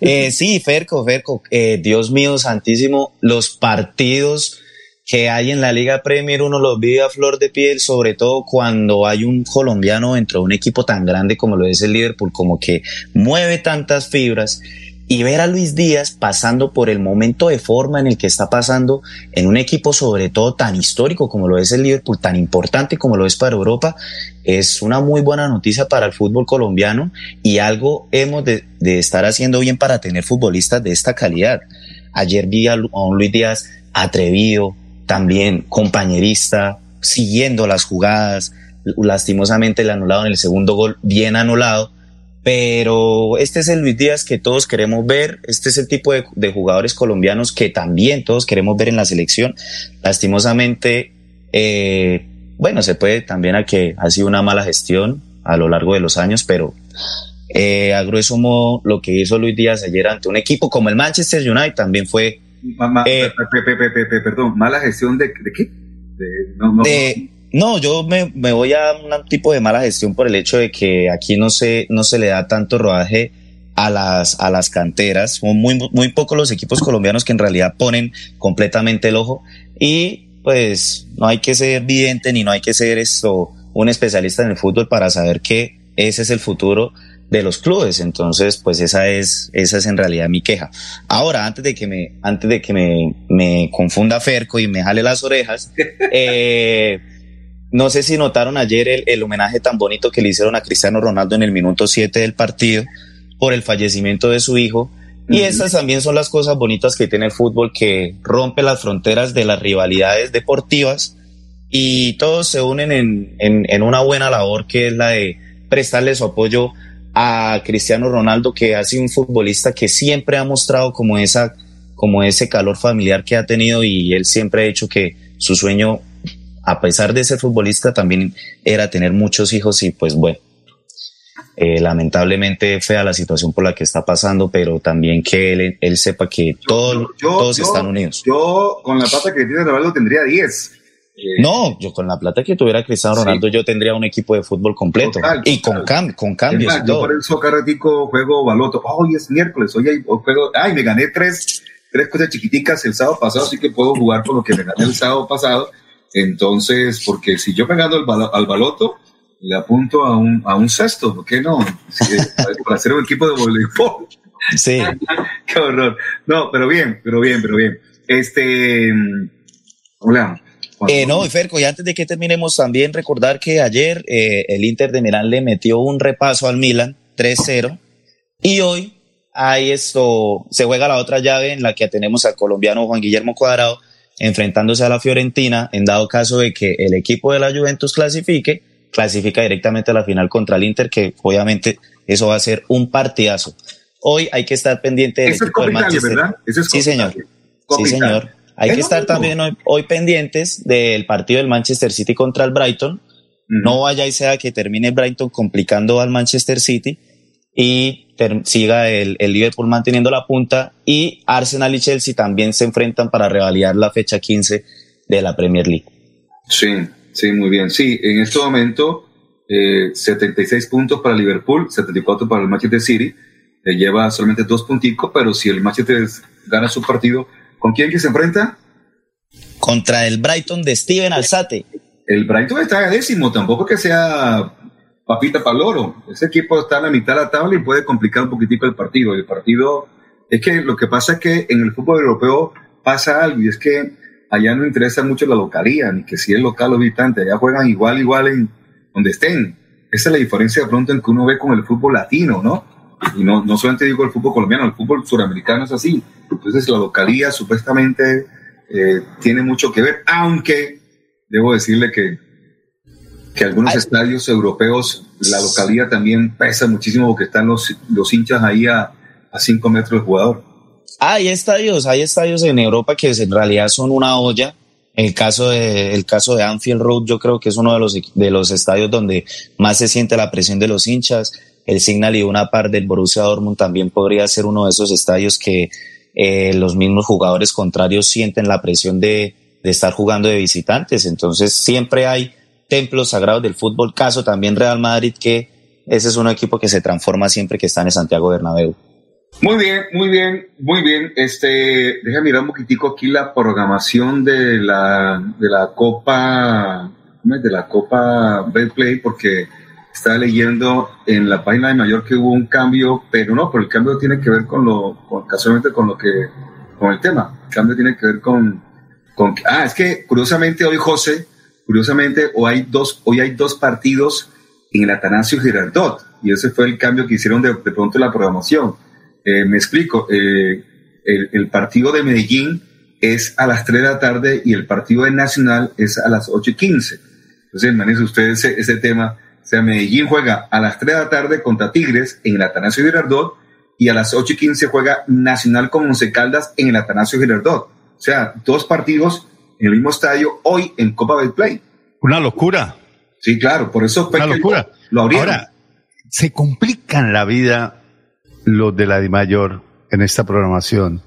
Eh, sí, Ferco, Ferco, eh, Dios mío santísimo, los partidos que hay en la Liga Premier uno los vive a flor de piel, sobre todo cuando hay un colombiano dentro de un equipo tan grande como lo es el Liverpool, como que mueve tantas fibras y ver a Luis Díaz pasando por el momento de forma en el que está pasando en un equipo sobre todo tan histórico como lo es el Liverpool, tan importante como lo es para Europa, es una muy buena noticia para el fútbol colombiano y algo hemos de, estar haciendo bien para tener futbolistas de esta calidad. Ayer vi a un Luis Díaz atrevido, también compañerista, siguiendo las jugadas, lastimosamente el anulado en el segundo gol, bien anulado, pero este es el Luis Díaz que todos queremos ver, este es el tipo de, jugadores colombianos que también todos queremos ver en la selección. Lastimosamente, eh, bueno, se puede también a que ha sido una mala gestión a lo largo de los años, pero eh, a grueso modo lo que hizo Luis Díaz ayer ante un equipo como el Manchester United también fue Eh,
pe- pe- pe- pe- pe- perdón, mala gestión de, de qué? De- no, no,
de- no, yo me, me voy a un tipo de mala gestión por el hecho de que aquí no se, no se le da tanto rodaje a las, a las canteras. Son muy, muy pocos los equipos colombianos que en realidad ponen completamente el ojo. Y pues no hay que ser vidente ni no hay que ser esto, un especialista en el fútbol para saber que ese es el futuro de los clubes. Entonces, pues esa es, esa es en realidad mi queja. Ahora, antes de que me, antes de que me, me confunda Ferco y me jale las orejas, eh, no sé si notaron ayer el, el homenaje tan bonito que le hicieron a Cristiano Ronaldo en el minuto 7 del partido por el fallecimiento de su hijo. Y estas también son las cosas bonitas que tiene el fútbol, que rompe las fronteras de las rivalidades deportivas y todos se unen en, en, en una buena labor que es la de prestarle su apoyo a Cristiano Ronaldo, que ha sido un futbolista que siempre ha mostrado como esa, como ese calor familiar que ha tenido y él siempre ha dicho que su sueño, a pesar de ser futbolista, también era tener muchos hijos y pues bueno. eh, lamentablemente fea la situación por la que está pasando, pero también que él, él sepa que todo-
yo-
todos
yo-
están unidos.
Yo, con la plata que tiene Ronaldo, tendría 10.
No, yo con la plata que tuviera Cristiano
Sí.
Ronaldo, yo tendría un equipo de fútbol completo
Total,
y con, cam- con cambios
más, yo por eso cada ratico juego baloto. Hoy es miércoles, hoy hay juego. Ay, me gané tres, tres cosas chiquiticas el sábado pasado, así que puedo jugar con lo que me gané el sábado pasado. Entonces, porque si yo me gano el balo- al baloto, le apunto a un, a un cesto, ¿por qué no? Sí, para hacer un equipo de voleibol.
Sí.
Qué horror. No, pero bien, pero bien, pero bien. Este, mm, hola.
Eh, no, y Ferco, y antes de que terminemos, también recordar que ayer eh, el Inter de Milán le metió un repaso al Milan 3-0 y hoy hay esto, se juega la otra llave en la que tenemos al colombiano Juan Guillermo Cuadrado enfrentándose a la Fiorentina en dado caso de que el equipo de la Juventus clasifique, clasifica directamente a la final contra el Inter, que obviamente eso va a ser un partidazo. Hoy hay que estar pendiente del
Ese es
equipo del
Italia. ¿verdad? Es
sí, señor.
Copa
Sí,
Italia.
señor. Hay
Es
que estar
mismo.
también hoy, hoy pendientes del partido del Manchester City contra el Brighton. No vaya y sea que termine el Brighton complicando al Manchester City y siga el, el Liverpool manteniendo la punta y Arsenal y Chelsea también se enfrentan para revalidar la fecha 15 de la Premier League.
Sí, sí, muy bien. Sí, en este momento, eh, 76 puntos para Liverpool, 74 para el Manchester City. Le lleva solamente dos punticos, pero si el Manchester gana su partido, ¿con quién que se enfrenta?
Contra el Brighton de Steven Alzate.
El Brighton está décimo, tampoco que sea papita para loro. Ese equipo está en la mitad de la tabla y puede complicar un poquitico el partido. El partido es que lo que pasa es que en el fútbol europeo pasa algo y es que allá no interesa mucho la localía, ni que si es local o visitante, allá juegan igual, igual en donde estén. Esa es la diferencia de pronto en que uno ve con el fútbol latino, ¿no? Y no, no solamente digo el fútbol colombiano, el fútbol suramericano es así. Entonces la localía supuestamente eh, tiene mucho que ver, aunque debo decirle que, que algunos estadios europeos, la localidad también pesa muchísimo porque están los, los hinchas ahí a, a cinco metros del jugador.
Hay estadios, hay estadios en Europa que en realidad son una olla. El caso de, el caso de Anfield Road, yo creo que es uno de los, de los estadios donde más se siente la presión de los hinchas. El Signal y una par del Borussia Dortmund también podría ser uno de esos estadios que eh, los mismos jugadores contrarios sienten la presión de, estar jugando de visitantes. Entonces siempre hay templos sagrados del fútbol. Caso también Real Madrid, que ese es un equipo que se transforma siempre que está en Santiago Bernabéu.
Muy bien, muy bien, muy bien. Este, mirar un poquitico aquí la programación de la, de la Copa, de la Copa Betplay, porque estaba leyendo en la página de Mayor que hubo un cambio, pero no, pero el cambio tiene que ver con lo, con, casualmente con lo que, con el tema. El cambio tiene que ver con, con, ah, es que curiosamente hoy José, curiosamente hoy hay dos, hoy hay dos partidos en el Atanasio Girardot, y ese fue el cambio que hicieron de, de pronto la programación. Eh, me explico, eh, el, el, partido de Medellín es a las 3 de la tarde y el partido de Nacional es a las 8 y 15. Entonces, imagínense ustedes ese, ese, tema. O sea, Medellín juega a las 3 de la tarde contra Tigres en el Atanasio Girardot y a las 8 y 15 juega Nacional con Once Caldas en el Atanasio Girardot. O sea, dos partidos en el mismo estadio hoy en Copa Betplay.
Una locura.
Sí, claro, por eso fue
Una
que
locura.
Lo, abrieron.
Ahora, se complican la vida los de la DIMAYOR en esta programación.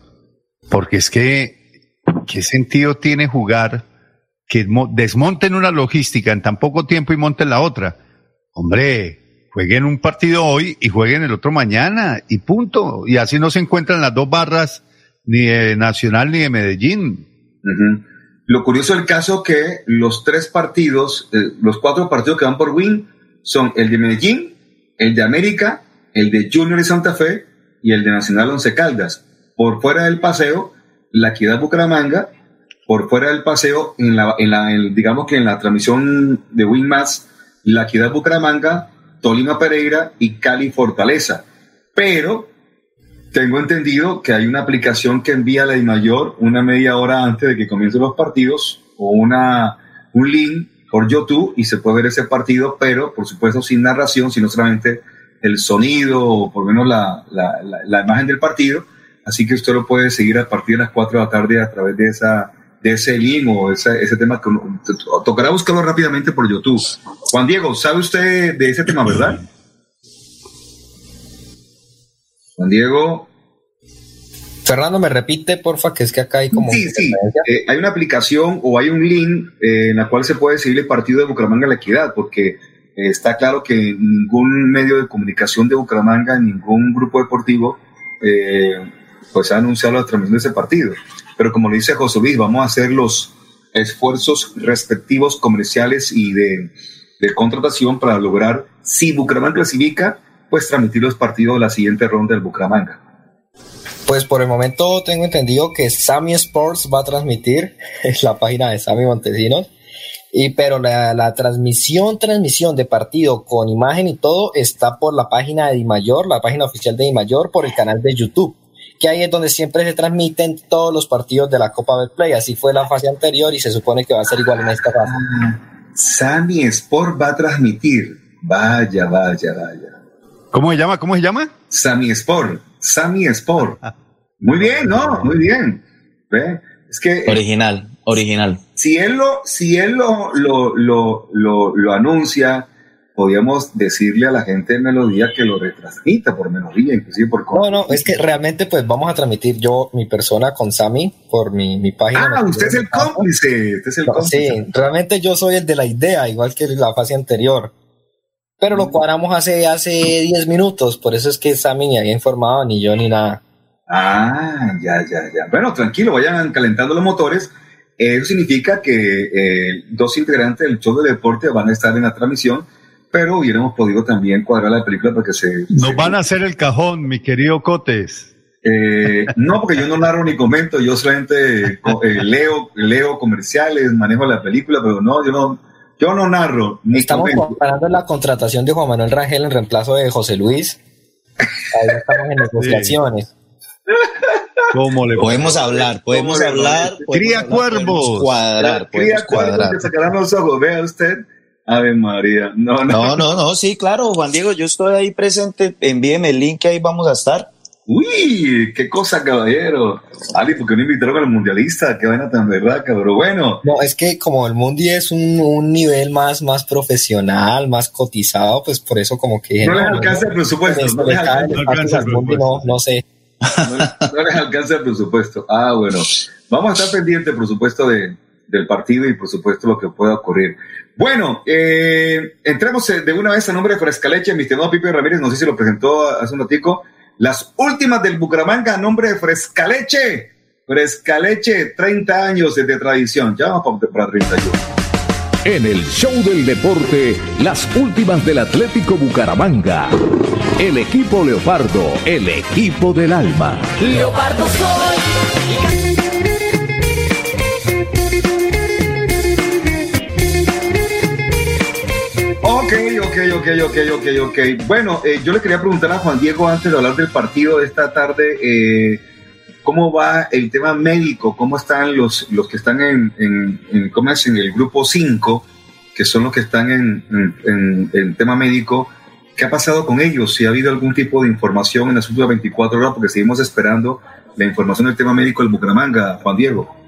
Porque es que, ¿qué sentido tiene jugar que mo- desmonten una logística en tan poco tiempo y monten la otra? Hombre, jueguen un partido hoy y jueguen el otro mañana y punto. Y así no se encuentran las dos barras ni de Nacional ni de Medellín.
Lo curioso del caso que los tres partidos, eh, los cuatro partidos que van por Win son el de Medellín, el de América, el de Junior y Santa Fe y el de Nacional Once Caldas. Por fuera del paseo, la Equidad Bucaramanga, por fuera del paseo, en la, en la, digamos que en la transmisión de Win Más, la Equidad Bucaramanga, Tolima Pereira y Cali Fortaleza. Pero tengo entendido que hay una aplicación que envía la mayor una media hora antes de que comiencen los partidos o una, un link por YouTube y se puede ver ese partido, pero por supuesto sin narración, sino solamente el sonido o por lo menos la, la, la, la imagen del partido. Así que usted lo puede seguir a partir de las 4 de la tarde a través de esa de ese link o ese, ese tema que uno- tocará buscarlo rápidamente por YouTube. Juan Diego, ¿sabe usted de ese tema, verdad? Juan Diego.
Fernando, me repite, porfa, que es que acá hay como...
Sí, sí. Eh, hay una aplicación o hay un link eh, en la cual se puede seguir el partido de Bucaramanga La Equidad, porque eh, está claro que ningún medio de comunicación de Bucaramanga, ningún grupo deportivo, eh, pues ha anunciado la transmisión de ese partido. Pero como le dice José Luis, vamos a hacer los esfuerzos respectivos comerciales y de, contratación para lograr, si Bucaramanga clasifica, pues transmitir los partidos de la siguiente ronda del Bucaramanga.
Pues por el momento tengo entendido que Sammy Sports va a transmitir es la página de Sammy Montesinos. Y pero la, transmisión, transmisión de partido con imagen y todo está por la página de Dimayor, la página oficial de Dimayor, por el canal de YouTube, que ahí es donde siempre se transmiten todos los partidos de la Copa Betplay. Así fue la fase anterior y se supone que va a ser igual en esta fase.
Sammy Sport va a transmitir. Vaya, vaya, vaya.
¿Cómo se llama? ¿Cómo se llama?
Sammy Sport. Sammy Sport. Muy bien, ¿no? Muy bien. ¿Ve? Es que
Original, original.
si él lo, si él lo, lo, lo, lo, lo anuncia, podríamos decirle a la gente de Melodía que lo retransmita por Melodía, inclusive por
No, no, es que realmente pues vamos a transmitir yo, mi persona con Sammy por mi, mi página.
Ah, usted es el cómplice. Usted es el
No,
cómplice.
Sí, realmente yo soy el de la idea, igual que la fase anterior. Pero
Mm.
lo cuadramos hace, hace 10 minutos, por eso es que Sammy ni había informado, ni yo, ni nada.
Ah, ya, ya, ya. Bueno, tranquilo, vayan calentando los motores. Eso significa que eh, dos integrantes del show de deporte van a estar en la transmisión, pero hubiéramos podido también cuadrar la película para que se...
Nos van a hacer el cajón, mi querido Cotes.
Eh, no, porque yo no narro ni comento, yo solamente eh, leo, leo comerciales, manejo la película, pero no, yo no, yo no narro ni
Estamos
comento.
comparando la contratación de Juan Manuel Rangel en reemplazo de José Luis. Ahí estamos en negociaciones.
¿Cómo le
Podemos hablar, podemos
¿Cómo le
hablar. podemos
Cría
hablar, podemos
cuervos.
Cuadrar,
Cría cuervos
cuadrar.
que sacarán los ojos, vea usted. Ave María, no, no.
No, no, no, sí, claro, Juan Diego, yo estoy ahí presente. Envíeme el link que ahí vamos a estar.
Uy, qué cosa, caballero. Ali, ¿por qué no invitaron al mundialista? Qué vaina tan berraca, pero bueno.
No, es que como el Mundi es un, un nivel más, más profesional, más cotizado, pues por eso como que...
No les alcanza el presupuesto,
Esto
no
le
les alcanza,
el Mundi, no, no sé.
No, no les alcanza el presupuesto. Ah, bueno. Vamos a estar pendientes, por supuesto, de, del partido y, por supuesto, lo que pueda ocurrir. Bueno, eh, entremos eh, de una vez a nombre de Frescaleche. Mi estimado Pipe Ramírez, no sé si lo presentó hace un ratico. Las últimas del Bucaramanga a nombre de Frescaleche. Frescaleche, 30 años de tradición. Ya vamos para, para 31.
En el show del deporte, las últimas del Atlético Bucaramanga. El equipo Leopardo, el equipo del alma.
Leopardo soy.
Ok, ok, ok, ok, ok, ok. Bueno, eh, yo le quería preguntar a Juan Diego antes de hablar del partido de esta tarde, eh, ¿cómo va el tema médico? ¿Cómo están los, los que están en, ¿cómo es? en el grupo 5, que son los que están en, en, tema médico? ¿Qué ha pasado con ellos? Si ha habido algún tipo de información en las últimas 24 horas, porque seguimos esperando la información del tema médico del Bucaramanga, Juan Diego.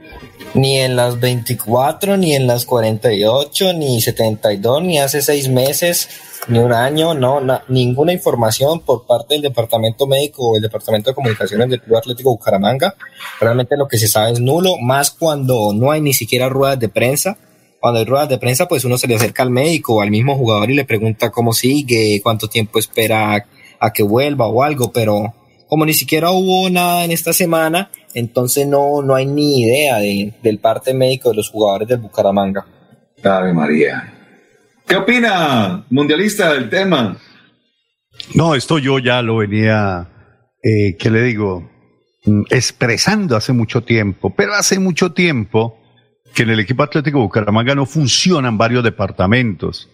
Ni en las 24, ni en las 48, ni 72, ni hace seis meses, ni un año, no, na- ninguna información por parte del departamento médico o el departamento de comunicaciones del Club Atlético Bucaramanga. Realmente lo que se sabe es nulo, más cuando no hay ni siquiera ruedas de prensa. Cuando hay ruedas de prensa, pues uno se le acerca al médico o al mismo jugador y le pregunta cómo sigue, cuánto tiempo espera a que vuelva o algo, pero como ni siquiera hubo nada en esta semana, entonces no, no hay ni idea de- del parte médico de los jugadores del Bucaramanga.
Ave María. ¿Qué opina, mundialista, del tema?
No, esto yo ya lo venía, eh, ¿qué le digo? Mm, Expresando hace mucho tiempo, pero hace mucho tiempo que en el equipo Atlético Bucaramanga no funcionan varios departamentos.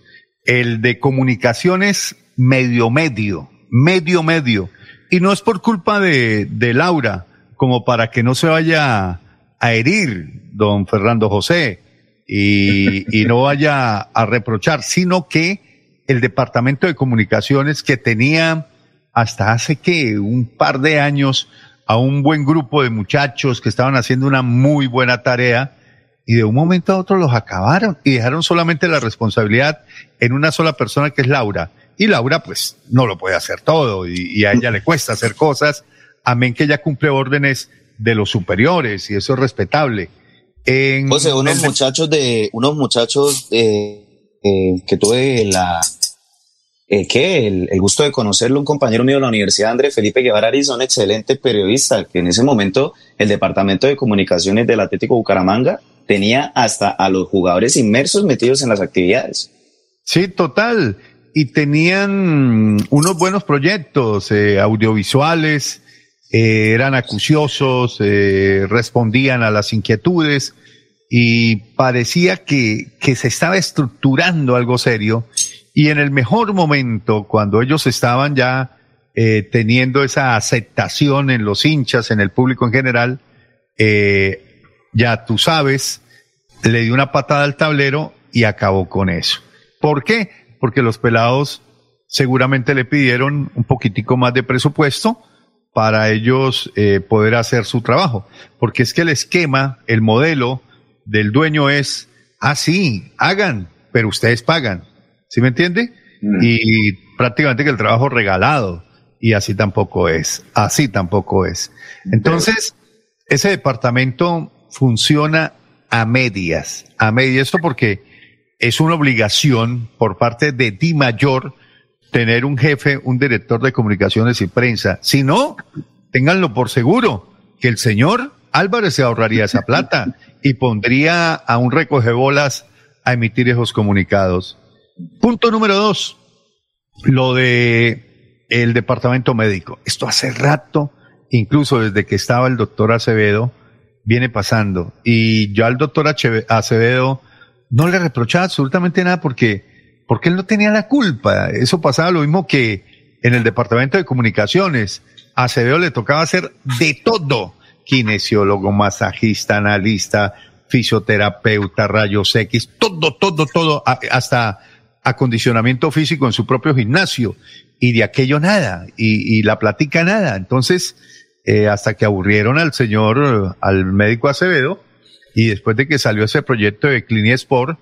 El de comunicaciones, medio, medio, medio, medio. Y no es por culpa de, de Laura, como para que no se vaya a herir don Fernando José y, no vaya a reprochar, sino que el departamento de comunicaciones que tenía hasta hace que un par de años a un buen grupo de muchachos que estaban haciendo una muy buena tarea y de un momento a otro los acabaron y dejaron solamente la responsabilidad en una sola persona que es Laura. Y Laura pues no lo puede hacer todo y a ella le cuesta hacer cosas, amén que ella cumple órdenes de los superiores y eso es respetable. En
José, unos
el
muchachos de, unos muchachos eh, eh, que tuve la, eh. El, el gusto de conocerlo, un compañero mío de la Universidad, André Felipe Guevara Ariza, un excelente periodista, que en ese momento el Departamento de Comunicaciones del Atlético Bucaramanga tenía hasta a los jugadores inmersos metidos en las actividades.
Sí, total. Y tenían unos buenos proyectos eh, audiovisuales, eh, eran acuciosos, eh, respondían a las inquietudes y parecía que, que se estaba estructurando algo serio. Y en el mejor momento, cuando ellos estaban ya eh, teniendo esa aceptación en los hinchas, en el público en general, eh, ya tú sabes, le dio una patada al tablero y acabó con eso. ¿Por qué? Porque los pelados seguramente le pidieron un poquitico más de presupuesto para ellos eh, poder hacer su trabajo. Porque es que el esquema, el modelo del dueño es, ah, sí, hagan, pero ustedes pagan. ¿Sí me entiende? Y prácticamente que el trabajo regalado. Y así tampoco es. Así tampoco es. Entonces, ese departamento funciona a medias, a medias. Esto porque es una obligación por parte de Di Mayor tener un jefe, un director de comunicaciones y prensa. Si no, ténganlo por seguro que el señor Álvarez se ahorraría esa plata y pondría a un recogebolas a emitir esos comunicados. Punto número dos, lo de el departamento médico. Esto hace rato, incluso desde que estaba el doctor Acevedo, viene pasando. Y yo al doctor Acevedo no le reprochaba absolutamente nada porque, porque él no tenía la culpa. Eso pasaba lo mismo que en el departamento de comunicaciones. A Acevedo le tocaba hacer de todo. Kinesiólogo, masajista, analista, fisioterapeuta, rayos X, todo, todo, todo, hasta acondicionamiento físico en su propio gimnasio. Y de aquello nada. Y, la platica nada. Entonces, eh, hasta que aburrieron al señor, al médico Acevedo, y después de que salió ese proyecto de Clini Sport,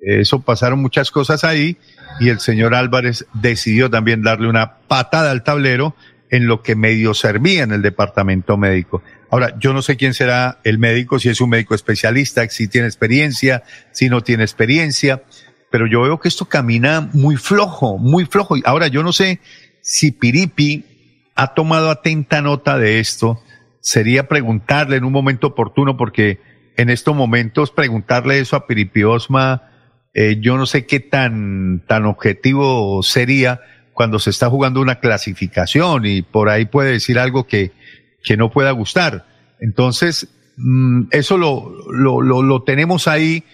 eso pasaron muchas cosas ahí, y el señor Álvarez decidió también darle una patada al tablero en lo que medio servía en el departamento médico. Ahora, yo no sé quién será el médico, si es un médico especialista, si tiene experiencia, si no tiene experiencia, pero yo veo que esto camina muy flojo, muy flojo. Ahora, yo no sé si Piripi ha tomado atenta nota de esto, sería preguntarle en un momento oportuno, porque en estos momentos preguntarle eso a Piripi Osma, eh, yo no sé qué tan, tan objetivo sería cuando se está jugando una clasificación y por ahí puede decir algo que, que no pueda gustar. Entonces, mm, eso lo, lo, lo, lo tenemos ahí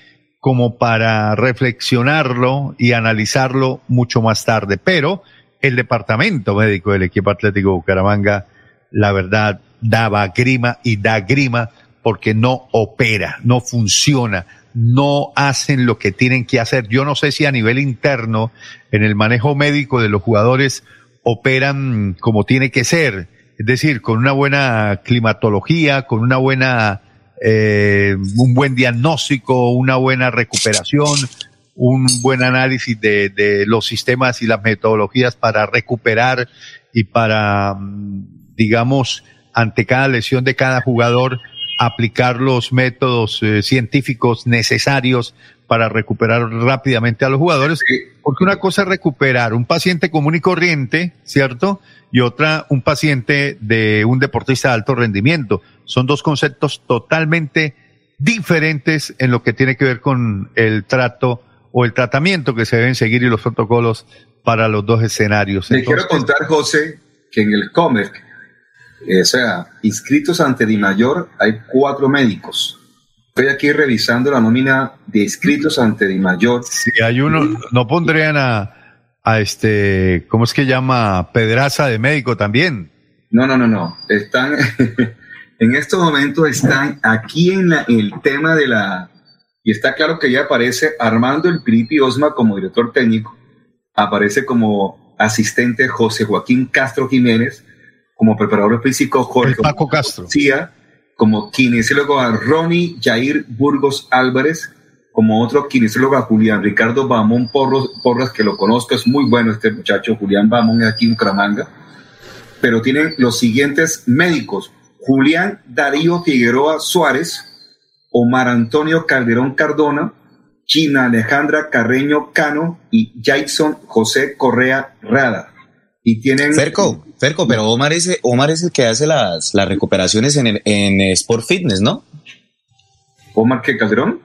como para reflexionarlo y analizarlo mucho más tarde. Pero el departamento médico del equipo Atlético Bucaramanga, la verdad, daba grima y da grima porque no opera, no funciona, no hacen lo que tienen que hacer. Yo no sé si a nivel interno, en el manejo médico de los jugadores, operan como tiene que ser, es decir, con una buena climatología, con una buena eh, un buen diagnóstico, una buena recuperación, un buen análisis de, los sistemas y las metodologías para recuperar y para, mm, digamos, ante cada lesión de cada jugador, aplicar los métodos eh, científicos necesarios para recuperar rápidamente a los jugadores. Porque una cosa es recuperar un paciente común y corriente, ¿cierto? Y otra, un paciente de un deportista de alto rendimiento. Son dos conceptos totalmente diferentes en lo que tiene que ver con el trato o el tratamiento que se deben seguir y los protocolos para los dos escenarios.
Le quiero contar, José, que en el COMEC, o sea, inscritos ante Dimayor, hay cuatro médicos. Estoy aquí revisando la nómina de inscritos ante Dimayor.
Si hay uno, no pondrían a, a este, ¿cómo es que llama? Pedraza de médico también.
No, no, no, no. Están, en estos momentos están aquí en la- el tema de la, y está claro que ya aparece Armando el Piripi Osma como director técnico, aparece como asistente José Joaquín Castro Jiménez, como preparador físico Jorge
Paco Castro.
García, como kinesiólogo a Ronnie Jair Burgos Álvarez, como otro kinesiólogo a Julián Ricardo Bamón Porros, Porras, que lo conozco, es muy bueno este muchacho, Julián Bamón, es aquí en Bucaramanga. Pero tienen los siguientes médicos: Julián Darío Figueroa Suárez, Omar Antonio Calderón Cardona, China Alejandra Carreño Cano y Jason José Correa Rada. Y tienen.
Ferco, Ferco, pero Omar es, Omar es el que hace las, las recuperaciones en, el- en Sport Fitness, ¿no?
¿Omar qué, Calderón?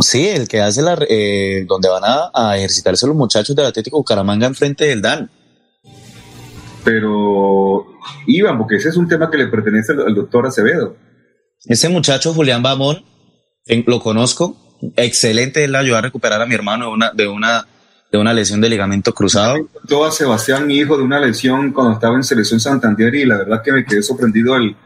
Sí, el que hace la, eh, donde van a, a ejercitarse los muchachos del Atlético Bucaramanga enfrente del DAN.
Pero, Iván, porque ese es un tema que le pertenece al, al doctor Acevedo.
Ese muchacho, Julián Bamón, en- lo conozco, excelente, él ayudó a recuperar a mi hermano de una, de una, de una lesión de ligamento cruzado.
Todo a Sebastián, mi hijo, de una lesión cuando estaba en Selección Santander y la verdad que me quedé sorprendido, el,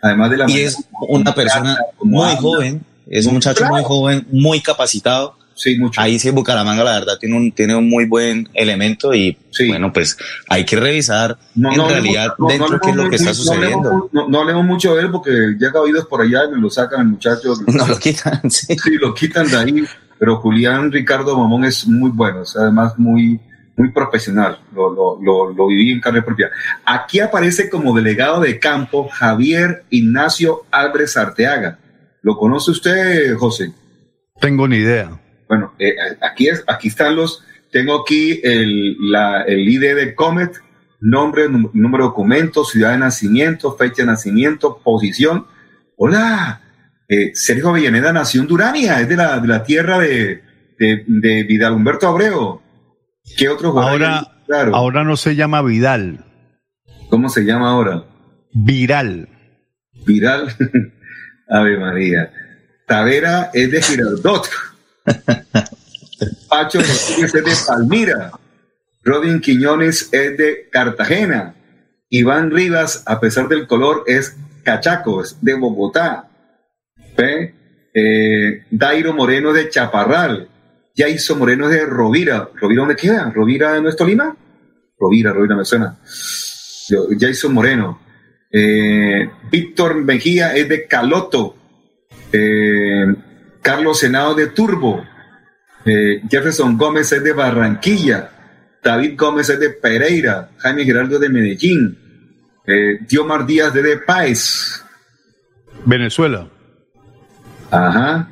además de la...
Y es una persona muy joven, es un muchacho muy joven, muy capacitado.
Sí, mucho.
Ahí sí, Bucaramanga, la verdad, tiene un, tiene un muy buen elemento y bueno, pues hay que revisar
No,
en
no,
realidad
no,
dentro qué es lo que está sucediendo.
No, hablemos mucho de él porque llega oídos por allá y me lo sacan el muchacho.
No lo quitan, sí.
lo quitan de ahí. Pero Julián Ricardo Mamón es muy bueno, sea, además muy, muy profesional. Lo, lo, lo, lo viví en carne propia. Aquí aparece como delegado de campo Javier Ignacio Álvarez Arteaga. ¿Lo conoce usted, José?
Tengo ni idea.
Bueno, eh, aquí, es, aquí están los, tengo aquí el, la, el ID de Comet, nombre, número de documento, ciudad de nacimiento, fecha de nacimiento, posición. Hola, eh, Sergio Avellaneda nació en Durania, es de la, de la tierra de, de, de Vidal Humberto Abreu. ¿Qué otro jugador?
Ahora?
Claro.
ahora no se llama Vidal,
¿Cómo se llama ahora?
Viral.
Viral. Ave María. Tavera es de Girardot. Pacho Rodríguez es de Palmira. Rodin Quiñones es de Cartagena. Iván Rivas, a pesar del color, es Cachaco, es de Bogotá. Eh, Dairo Moreno de Chaparral. Jaiso Moreno de Rovira. ¿Rovira dónde queda? ¿Rovira no es Tolima? Rovira, Rovira me suena. Jason Moreno. Eh, Víctor Mejía es de Caloto. Eh, Carlos Senado de Turbo. Jefferson Gómez es de Barranquilla. David Gómez es de Pereira. Jaime Giraldo de Medellín. Diomar Díaz de, de Páez.
Venezuela.
Ajá.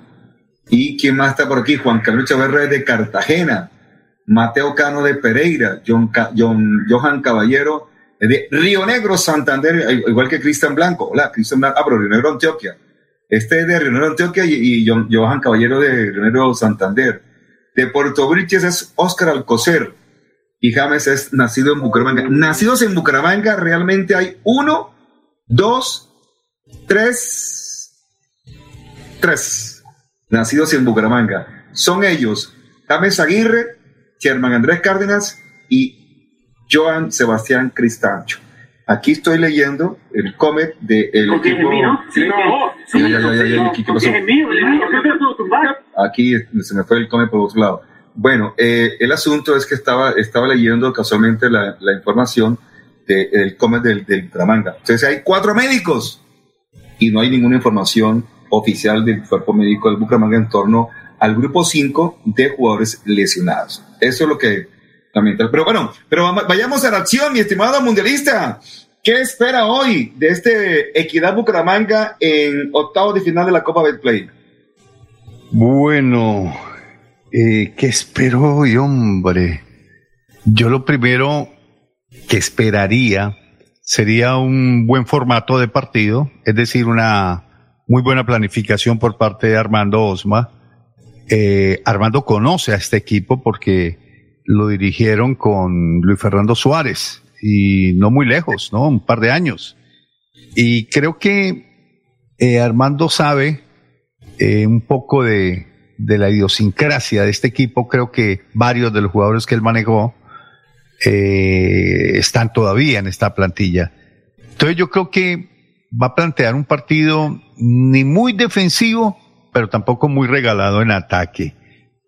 ¿Y quién más está por aquí? Juan Carlos Chaverra es de Cartagena. Mateo Cano de Pereira. John John- Johan Caballero de Río Negro, Santander, igual que Cristian Blanco. Hola, Cristian Blanco. Ah, pero Río Negro, Antioquia. Este es de Río Negro, Antioquia y, y Johan Caballero de Río Negro, Santander. De Puerto Briches es Óscar Alcocer. Y James es nacido en Bucaramanga. Nacidos en Bucaramanga realmente hay uno, dos, tres, tres nacidos en Bucaramanga. Son ellos James Aguirre, Sherman Andrés Cárdenas y Joan Sebastián Cristancho. Aquí estoy leyendo el comet del equipo. Ya, ya, aquí, se me fue el comet por otro lado. Bueno, eh, el asunto es que estaba, estaba leyendo casualmente la, la información del comet del, del Bucaramanga. Entonces hay cuatro médicos y no hay ninguna información oficial del cuerpo médico del Bucaramanga en torno al grupo 5 de jugadores lesionados. Eso es lo que lamentar. Pero bueno, pero vayamos a la acción, mi estimado mundialista. ¿Qué espera hoy de este Equidad Bucaramanga en octavo de final de la Copa Betplay?
Bueno, eh, ¿qué espero hoy, hombre? Yo lo primero que esperaría sería un buen formato de partido, es decir, una muy buena planificación por parte de Armando Osma. Eh, Armando conoce a este equipo porque lo dirigieron con Luis Fernando Suárez y no muy lejos, ¿no? Un par de años. Y creo que eh, Armando sabe eh, un poco de, de, la idiosincrasia de este equipo. Creo que varios de los jugadores que él manejó están todavía en esta plantilla. Entonces yo creo que va a plantear un partido ni muy defensivo, pero tampoco muy regalado en ataque.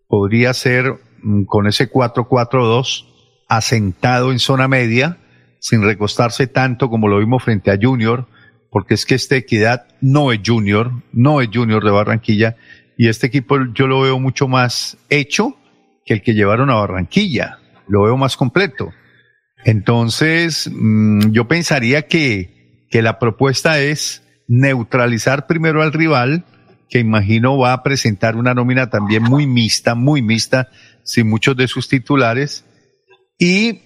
Podría ser mm, con ese 4-4-2 asentado en zona media, sin recostarse tanto como lo vimos frente a Junior, porque es que esta equidad no es Junior, no es Junior de Barranquilla, y este equipo yo lo veo mucho más hecho que el que llevaron a Barranquilla lo veo más completo. Entonces, mm, yo pensaría que, que la propuesta es neutralizar primero al rival, que imagino va a presentar una nómina también muy mixta, muy mixta, sin muchos de sus titulares, y,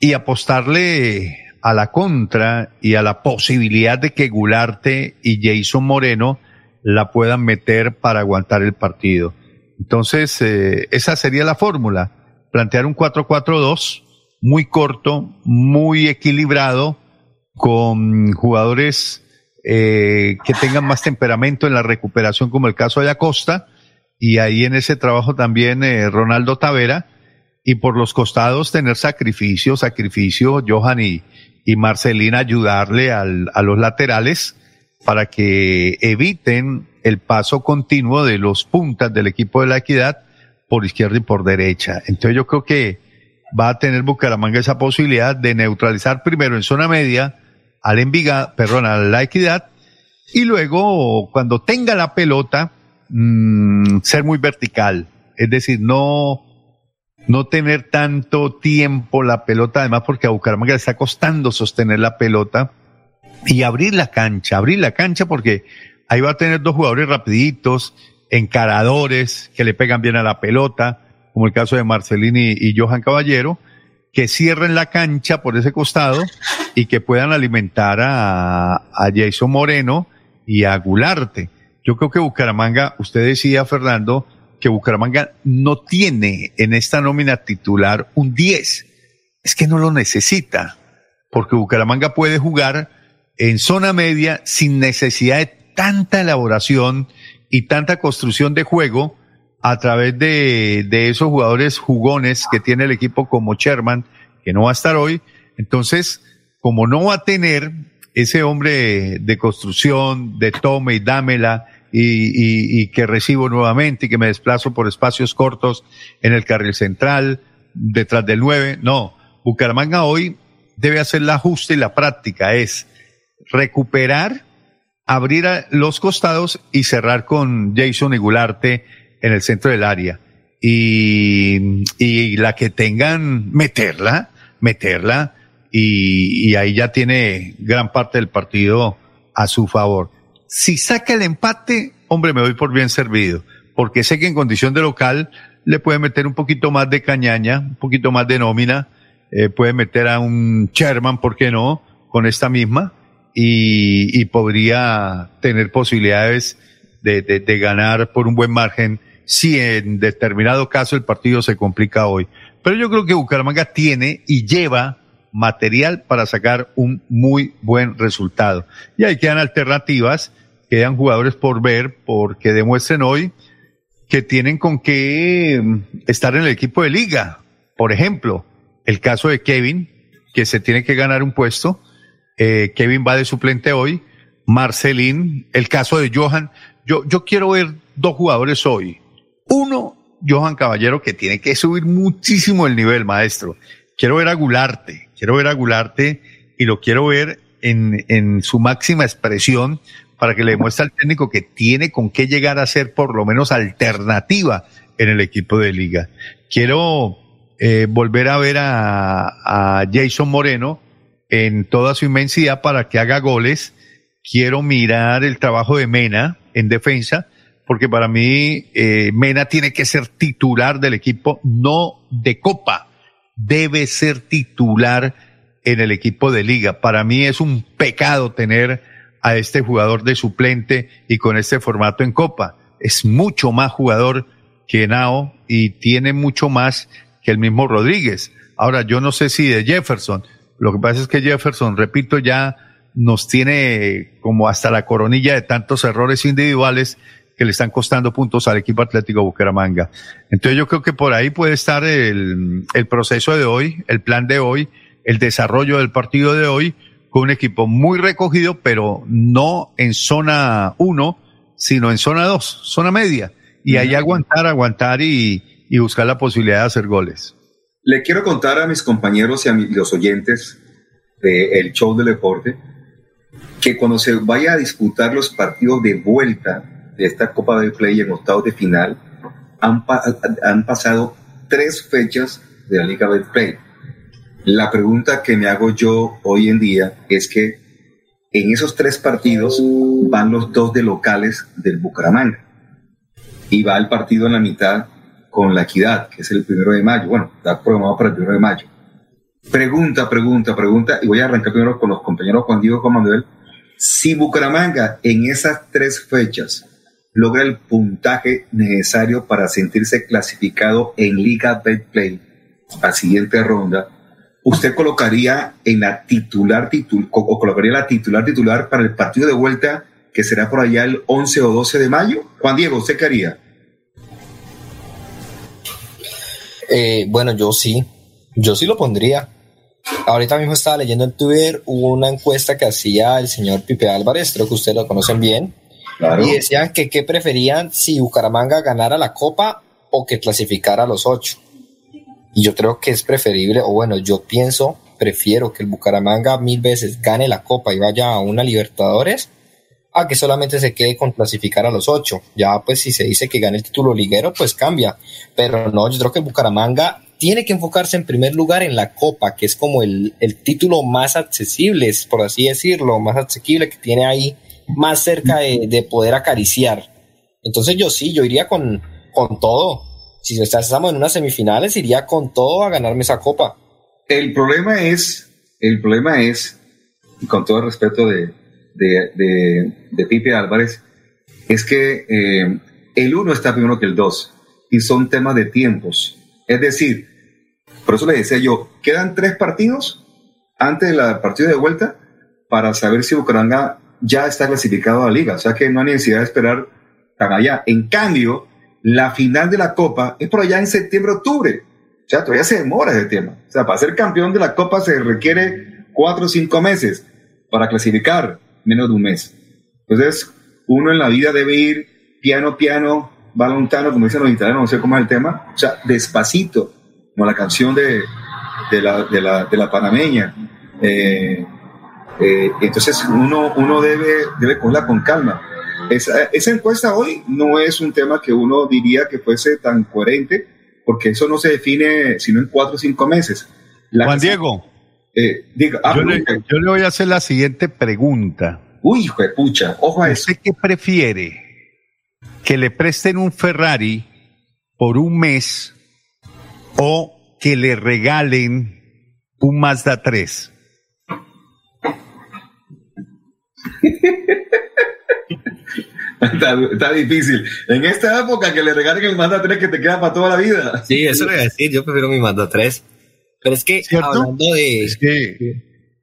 y apostarle a la contra y a la posibilidad de que Gularte y Jason Moreno la puedan meter para aguantar el partido. Entonces, eh, esa sería la fórmula plantear un 4-4-2 muy corto, muy equilibrado, con jugadores eh, que tengan más temperamento en la recuperación, como el caso de Acosta, y ahí en ese trabajo también eh, Ronaldo Tavera, y por los costados tener sacrificio, sacrificio, Johan y, y Marcelina ayudarle al, a los laterales para que eviten el paso continuo de los puntas del equipo de la equidad por izquierda y por derecha. Entonces yo creo que va a tener Bucaramanga esa posibilidad de neutralizar primero en zona media al Envigado, perdón, a la Equidad, y luego cuando tenga la pelota, mmm, ser muy vertical. Es decir, no, no tener tanto tiempo la pelota, además porque a Bucaramanga le está costando sostener la pelota y abrir la cancha, abrir la cancha porque ahí va a tener dos jugadores rapiditos, encaradores que le pegan bien a la pelota, como el caso de Marcelini y Johan Caballero, que cierren la cancha por ese costado y que puedan alimentar a, a Jason Moreno y a Gularte. Yo creo que Bucaramanga, usted decía, Fernando, que Bucaramanga no tiene en esta nómina titular un 10. Es que no lo necesita, porque Bucaramanga puede jugar en zona media sin necesidad de tanta elaboración y tanta construcción de juego a través de, esos jugadores jugones que tiene el equipo como Sherman, que no va a estar hoy. Entonces, como no va a tener ese hombre de construcción, de tome y dámela, y, y, que recibo nuevamente y que me desplazo por espacios cortos en el carril central, detrás del 9. No, Bucaramanga hoy debe hacer la ajuste y la práctica, es recuperar abrir los costados y cerrar con Jason y Gularte en el centro del área. Y, y la que tengan, meterla, meterla, y, ahí ya tiene gran parte del partido a su favor. Si saca el empate, hombre, me doy por bien servido, porque sé que en condición de local le puede meter un poquito más de cañaña, un poquito más de nómina, eh, puede meter a un Sherman, ¿por qué no? Con esta misma, y podría tener posibilidades de, ganar por un buen margen si en determinado caso el partido se complica hoy. Pero yo creo que Bucaramanga tiene y lleva material para sacar un muy buen resultado. Y ahí quedan alternativas, quedan jugadores por ver, porque demuestren hoy que tienen con qué mm, estar en el equipo de liga. Por ejemplo, el caso de Kevin, que se tiene que ganar un puesto, eh, Kevin va de suplente hoy, Marcelín, el caso de Johan. Yo, yo quiero ver dos jugadores hoy. Uno, Johan Caballero, que tiene que subir muchísimo el nivel, maestro. Quiero ver a Gularte, quiero ver a Gularte y lo quiero ver en, en su máxima expresión, para que le demuestre al técnico que tiene con qué llegar a ser por lo menos alternativa en el equipo de liga. Quiero eh, volver a ver a, a Jason Moreno en toda su inmensidad para que haga goles. Quiero mirar el trabajo de Mena en defensa, porque para mí eh, Mena tiene que ser titular del equipo, no de Copa, debe ser titular en el equipo de liga. Para mí es un pecado tener a este jugador de suplente y con este formato en Copa. Es mucho más jugador que Nao y tiene mucho más que el mismo Rodríguez. Ahora, yo no sé si de Jefferson. Lo que pasa es que Jefferson, repito, ya nos tiene como hasta la coronilla de tantos errores individuales que le están costando puntos al equipo Atlético Bucaramanga. Entonces yo creo que por ahí puede estar el, el proceso de hoy, el plan de hoy, el desarrollo del partido de hoy, con un equipo muy recogido, pero no en zona 1, sino en zona 2, zona media. Y ahí aguantar, aguantar y, y buscar la posibilidad de hacer goles.
Le quiero contar a mis compañeros y a los oyentes del show del deporte que cuando se vaya a disputar los partidos de vuelta de esta Copa del Play en octavos de final, han, han pasado tres fechas de la Liga Betplay. La pregunta que me hago yo hoy en día es que en esos tres partidos van los dos de locales del Bucaramanga y va el partido en la mitad con la equidad, que es el primero de mayo. Bueno, está programado para el primero de mayo. Pregunta, pregunta, pregunta, y voy a arrancar primero con los compañeros Juan Diego y Juan Manuel. Si Bucaramanga en esas tres fechas logra el puntaje necesario para sentirse clasificado en Liga Betplay a siguiente ronda, ¿usted colocaría en la titular titul o colocaría la titular titular para el partido de vuelta que será por allá el 11 o 12 de mayo? Juan Diego, ¿usted qué haría?
Eh, bueno, yo sí, yo sí lo pondría. Ahorita mismo estaba leyendo en Twitter una encuesta que hacía el señor Pipe Álvarez, creo que ustedes lo conocen bien,
Claro.
y decían que qué preferían si Bucaramanga ganara la Copa o que clasificara a los ocho. Y yo creo que es preferible, o bueno, yo pienso, prefiero que el Bucaramanga mil veces gane la Copa y vaya a una Libertadores a que solamente se quede con clasificar a los ocho. Ya pues si se dice que gane el título liguero, pues cambia. Pero no, yo creo que Bucaramanga tiene que enfocarse en primer lugar en la Copa, que es como el, el título más accesible, por así decirlo, más asequible que tiene ahí, más cerca de, de poder acariciar. Entonces yo sí, yo iría con, con todo. Si estamos en unas semifinales, iría con todo a ganarme esa Copa.
El problema es, el problema es, y con todo el respeto de, de, de, de Pipe Álvarez, es que eh, el uno está primero que el dos y son temas de tiempos. Es decir, por eso le decía yo, quedan tres partidos antes del partido de vuelta para saber si Bucaramanga ya está clasificado a la liga. O sea que no hay necesidad de esperar tan allá. En cambio, la final de la Copa es por allá en septiembre-octubre. O sea, todavía se demora ese tema. O sea, para ser campeón de la Copa se requiere cuatro o cinco meses. Para clasificar, menos de un mes. Entonces, uno en la vida debe ir piano, piano, balontano, como dicen los italianos, no sé cómo es el tema. O sea, despacito, como la canción de, de, la, de, la, de la panameña. Eh, eh, entonces, uno, uno debe, debe cogerla con calma. Esa, esa encuesta hoy no es un tema que uno diría que fuese tan coherente, porque eso no se define sino en cuatro o cinco meses. La
Juan Diego,
eh, diga, ah,
yo le,
pregunte.
yo le voy a hacer la siguiente pregunta.
Uy, hijo de pucha, ojo a eso.
¿Usted qué prefiere? ¿Que le presten un Ferrari por un mes o que le regalen un Mazda 3?
Está, está difícil. En esta época que le regalen el Mazda 3 que te queda para toda la vida.
Sí, eso le voy a decir, yo prefiero mi Mazda 3. Pero es que
¿Cierto?
hablando de...
Es que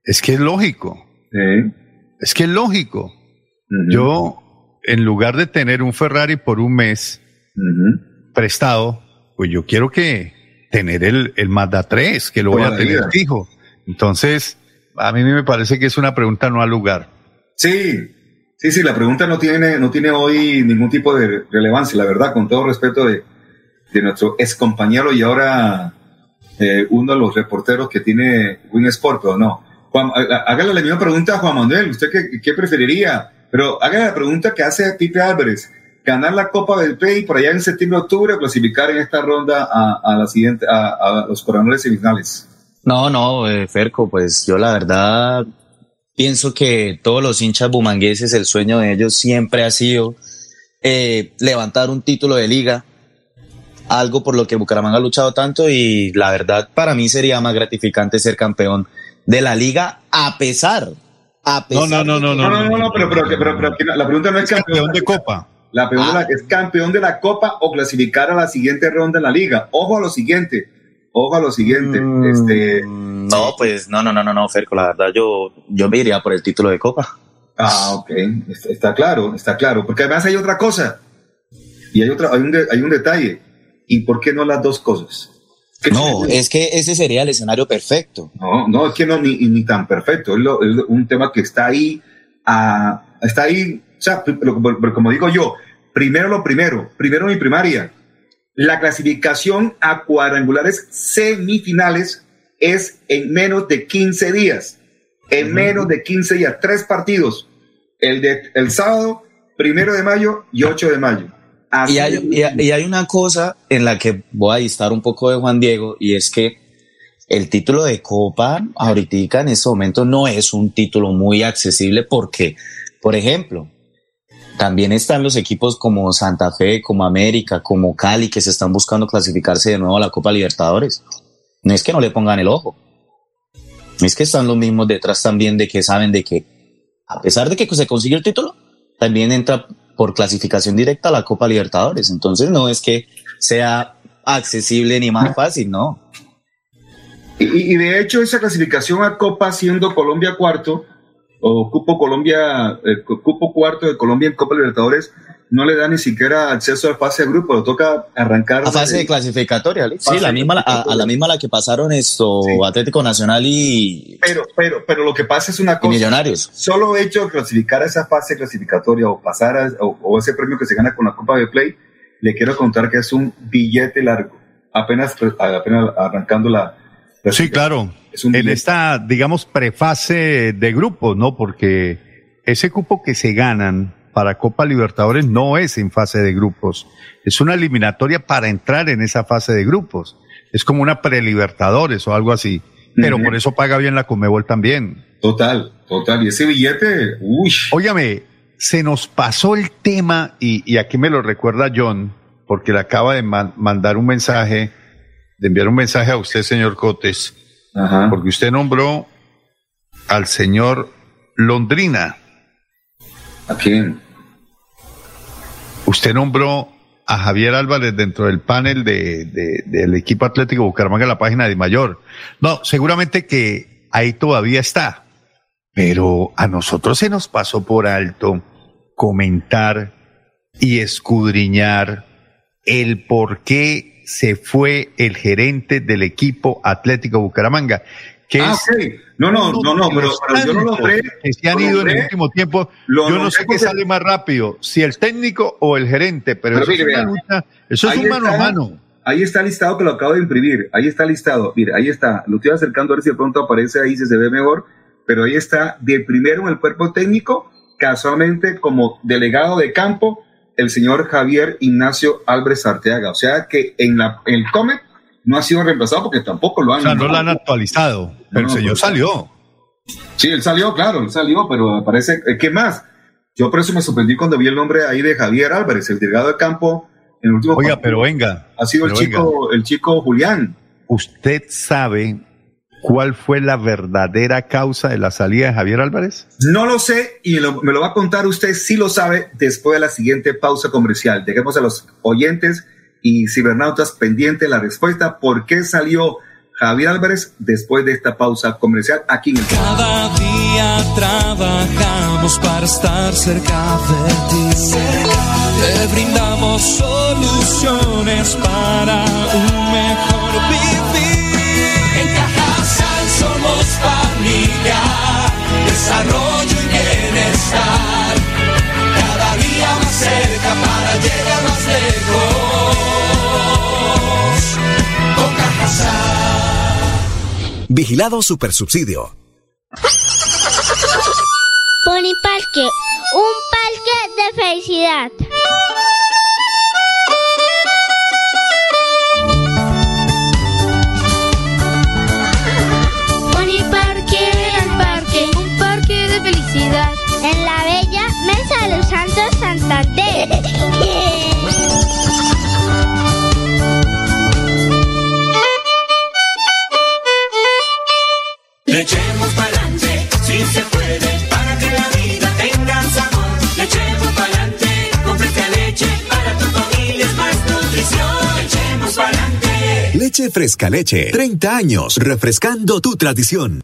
es, que es lógico. Es que es lógico. Yo, en lugar de tener un Ferrari por un mes prestado, pues yo quiero que tener el, el Mazda 3, que lo voy
Toda
a
la
tener
vida.
fijo. Entonces, a mí me parece que es una pregunta no al lugar.
Sí, sí, sí, la pregunta no tiene, no tiene hoy ningún tipo de relevancia, la verdad, con todo respeto de, de nuestro ex compañero y ahora eh, uno de los reporteros que tiene Win Sport, pero no. Juan, há- hágale la misma pregunta a Juan Manuel, ¿usted qué, qué preferiría? Pero haga la pregunta que hace Pipe Álvarez. Ganar la Copa del Play por allá en septiembre, octubre, clasificar en esta ronda a, la siguiente, a los coronales semifinales.
No, no, eh, Ferco, pues yo la verdad pienso que todos los hinchas bumangueses, el sueño de ellos siempre ha sido eh, levantar un título de liga, algo por lo que Bucaramanga ha luchado tanto y la verdad para mí sería más gratificante ser campeón de la liga a pesar, a pesar
No, no, no, no,
No, no, no, no, pero, pero, pero, pero la pregunta no es campeón,
Campeón de Copa.
La pregunta
Ah.
es campeón de la Copa o clasificar a la siguiente ronda en la liga. Ojo a lo siguiente. Ojo a lo siguiente.
Mm.
Este,
No, pues no, no, no, no, no, Ferco, la verdad yo, yo me iría por el título de copa.
ah, ok. Está, está claro, está claro. Porque además hay otra cosa. Y hay otra, hay un, de- hay un detalle. ¿Y por qué no las dos cosas? ¿Qué
No, es que ese sería el escenario perfecto.
No, no, es que no, ni, ni tan perfecto. Es, lo- es un tema que está ahí, ah, está ahí, o sea, como digo yo, primero lo primero, primero mi primaria. La clasificación a cuadrangulares semifinales es en menos de 15 días. En menos de 15 días, tres partidos. El de el sábado, primero de mayo y 8 de mayo. Así
Y hay, y hay- y hay una cosa en la que voy a distar un poco de Juan Diego y es que el título de Copa ahorita en este momento no es un título muy accesible porque, por ejemplo, también están los equipos como Santa Fe, como América, como Cali que se están buscando clasificarse de nuevo a la Copa Libertadores. No es que no le pongan el ojo. Es que están los mismos detrás también de que saben de que a pesar de que se consigue el título, también entra por clasificación directa a la Copa Libertadores. Entonces no es que sea accesible ni más fácil, ¿no?
Y, de hecho esa clasificación a Copa siendo Colombia cuarto o cupo Colombia eh, cu- cupo cuarto de Colombia en Copa Libertadores no le da ni siquiera acceso a fase de grupo, lo toca arrancar
A fase de clasificatoria. ¿sí? La misma, a, a la misma la que pasaron esto Atlético Nacional y,
pero pero pero lo que pasa es una
y
cosa
Millonarios.
solo hecho de clasificar a esa fase clasificatoria o pasar a, o, o ese premio que se gana con la Copa de Play, le quiero contar que es un billete largo, apenas apenas arrancando la
Sí, claro.
Es un
en esta, digamos, prefase de grupos, ¿no? Porque ese cupo que se ganan para Copa Libertadores no es en fase de grupos. Es una eliminatoria para entrar en esa fase de grupos. Es como una prelibertadores o algo así. Pero por eso paga bien la Comebol también.
Total, total. Y ese billete, uy.
Óyame, se nos pasó el tema y, y aquí me lo recuerda John, porque le acaba de man- mandar un mensaje, de enviar un mensaje a usted, señor Cotes,
Ajá.
porque usted nombró al señor Londrina,
¿A quién?
Usted nombró a Javier Álvarez dentro del panel de, de- del equipo Atlético Bucaramanga la página de Mayor. No, seguramente que ahí todavía está, pero a nosotros se nos pasó por alto comentar y escudriñar el por qué se fue el gerente del equipo Atlético Bucaramanga,
Ah,
es
ok. No, no, no, no, pero, pero yo lo nombré.
que se han ido en el último tiempo. Yo no sé qué sale más rápido, si el técnico o el gerente, pero,
Pero
eso,
mire,
es una lucha, eso es
Ahí
un mano a
está.
mano.
Ahí está listado que lo acabo de imprimir. Ahí está listado. Mire, ahí está. Lo estoy acercando a ver si de pronto aparece ahí, si se ve mejor. Pero ahí está, de primero en el cuerpo técnico, casualmente como delegado de campo, el señor Javier Ignacio Álvarez Arteaga. O sea que en, la, en el COMET no ha sido reemplazado porque tampoco lo han.
O sea, no lo han actualizado, pero
No,
el señor salió.
Sí, él salió, claro, él salió, pero parece, eh, ¿qué más? Yo por eso me sorprendí cuando vi el nombre ahí de Javier Álvarez, el delegado de campo en el último
Oiga,
partido.
pero venga.
ha sido el chico, el chico Julián.
¿Usted sabe cuál fue la verdadera causa de la salida de Javier Álvarez?
No lo sé y lo- me lo va a contar usted si lo sabe después de la siguiente pausa comercial. Dejemos a los oyentes y cibernautas pendiente la respuesta por qué salió Javier Álvarez después de esta pausa comercial aquí en el
Cada día trabajamos para estar cerca de ti. Te brindamos soluciones para un mejor vivir. En Cajasal somos familia, desarrollo y bienestar. Cada día más cerca para llegar más lejos. Cajasal.
Vigilado Supersubsidio.
Pony Parque, un de felicidad.
Echemos pa'lante, si se puede, para que la vida tenga sabor. Echemos pa'lante, fresca leche, para tu familia es más nutrición. Echemos pa'lante.
Leche Fresca Leche. 30 años refrescando tu tradición.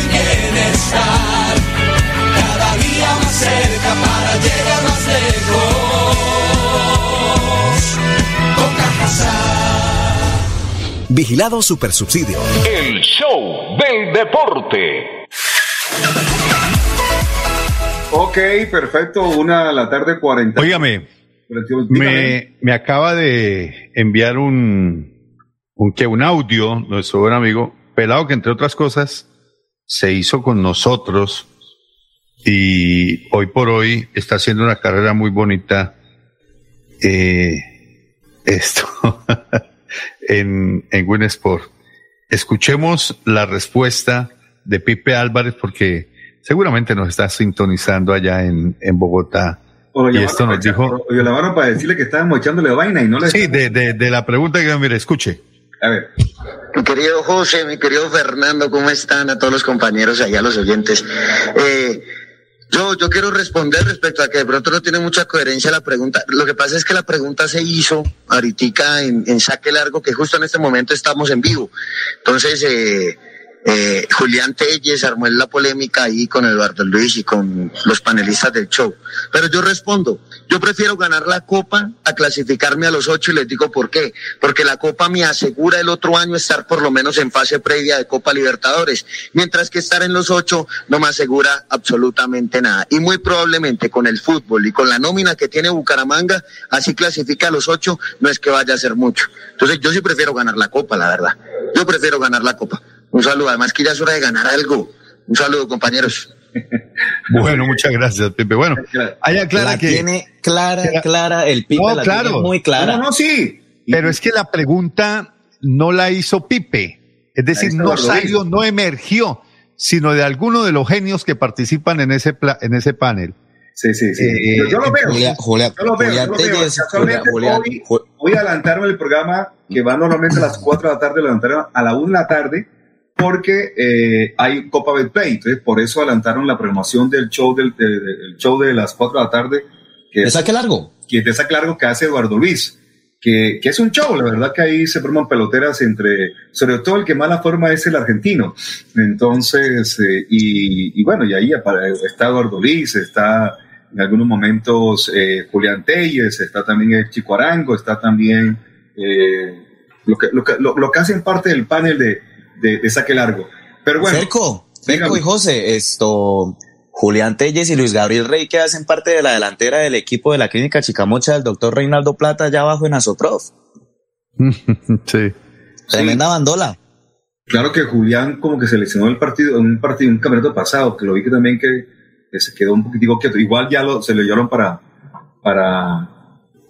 Vigilado Supersubsidio.
El show del deporte.
Ok, perfecto. Una a la tarde 40.
Óigame, me, me acaba de enviar un, un, que un audio, nuestro buen amigo, pelado que entre otras cosas se hizo con nosotros y hoy por hoy está haciendo una carrera muy bonita. Eh, esto en, en Winsport. Escuchemos la respuesta de Pipe Álvarez porque seguramente nos está sintonizando allá en, en Bogotá.
O lo
y esto nos
para
dijo,
o lo llamaron para decirle que estábamos echándole vaina y no le.
sí, de, de, de la pregunta que mire, escuche.
A ver.
Mi querido José, mi querido Fernando, ¿cómo están? A todos los compañeros allá, los oyentes. Eh, yo, yo quiero responder respecto a que de pronto no tiene mucha coherencia la pregunta. Lo que pasa es que la pregunta se hizo ahorita en, en saque largo, que justo en este momento estamos en vivo. Entonces, eh, eh, Julián Telles armó la polémica ahí con Eduardo Luis y con los panelistas del show. Pero yo respondo, yo prefiero ganar la copa a clasificarme a los ocho y les digo por qué. Porque la copa me asegura el otro año estar por lo menos en fase previa de Copa Libertadores, mientras que estar en los ocho no me asegura absolutamente nada. Y muy probablemente con el fútbol y con la nómina que tiene Bucaramanga, así clasifica a los ocho, no es que vaya a ser mucho. Entonces yo sí prefiero ganar la copa, la verdad. Yo prefiero ganar la copa. Un saludo, además que ya es hora de ganar algo. Un saludo, compañeros.
Bueno, muchas gracias, Pipe. Bueno, hay aclara
La
que.
tiene clara, clara, el Pipe
No,
la
claro.
tiene muy clara.
No, no, sí.
Pero es que la pregunta no la hizo Pipe. Es decir, no salió, no emergió, sino de alguno de los genios que participan en ese, pla- en ese panel.
Sí, sí, sí.
Eh,
yo, yo lo veo.
Julia- Julia-
yo lo veo.
Julián
yo lo veo. Casualmente
Julia-
hoy
Ju-
voy a adelantarme el programa que va normalmente a las 4 de la tarde, lo adelantaron a la 1 de la tarde porque eh, hay Copa Betplay. Entonces, por eso adelantaron la promoción del show, del, de- show de las 4 de la tarde. Que
¿De saque largo?
Que de saque largo que hace Eduardo Luis. Que, que es un show, la verdad que ahí se forman peloteras entre, sobre todo el que más la forma es el argentino. Entonces, eh, y, y bueno, y ahí está Eduardo Luis, está en algunos momentos eh, Julián Telles, está también el Chico Arango, está también eh, lo, que, lo, que, lo, lo que hacen parte del panel de, de, de saque largo. Pero bueno. Dígame.
y José, esto, Julián Telles y Luis Gabriel Rey que hacen parte de la delantera del equipo de la clínica Chicamocha del doctor Reinaldo Plata allá abajo en Azoprof.
sí.
Tremenda bandola.
Claro que Julián como que seleccionó el partido, en un partido, un campeonato pasado, que lo vi que también que, que se quedó un poquitico quieto. Igual ya lo, se lo llevaron para, para,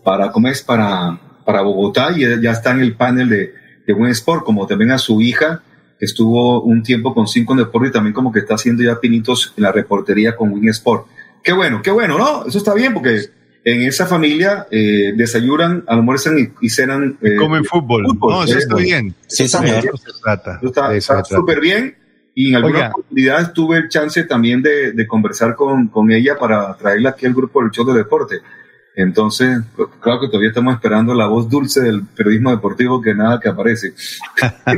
para, ¿cómo es? Para, para Bogotá y ya está en el panel de, de Win Sport, como también a su hija, estuvo un tiempo con Cinco Deportes y también como que está haciendo ya pinitos en la reportería con Win Sport. Qué bueno, qué bueno, ¿no? Eso está bien porque en esa familia eh, desayunan, almuerzan y, y cenan. eh,
Comen fútbol. No, eso está
fútbol.
bien.
Sí,
eso se trata.
Eso está súper bien. Y en algunas
Oiga.
oportunidades tuve el chance también de, de conversar con, con ella para traerla aquí al grupo del show de deporte. Entonces, claro que todavía estamos esperando la voz dulce del periodismo deportivo que nada que aparece.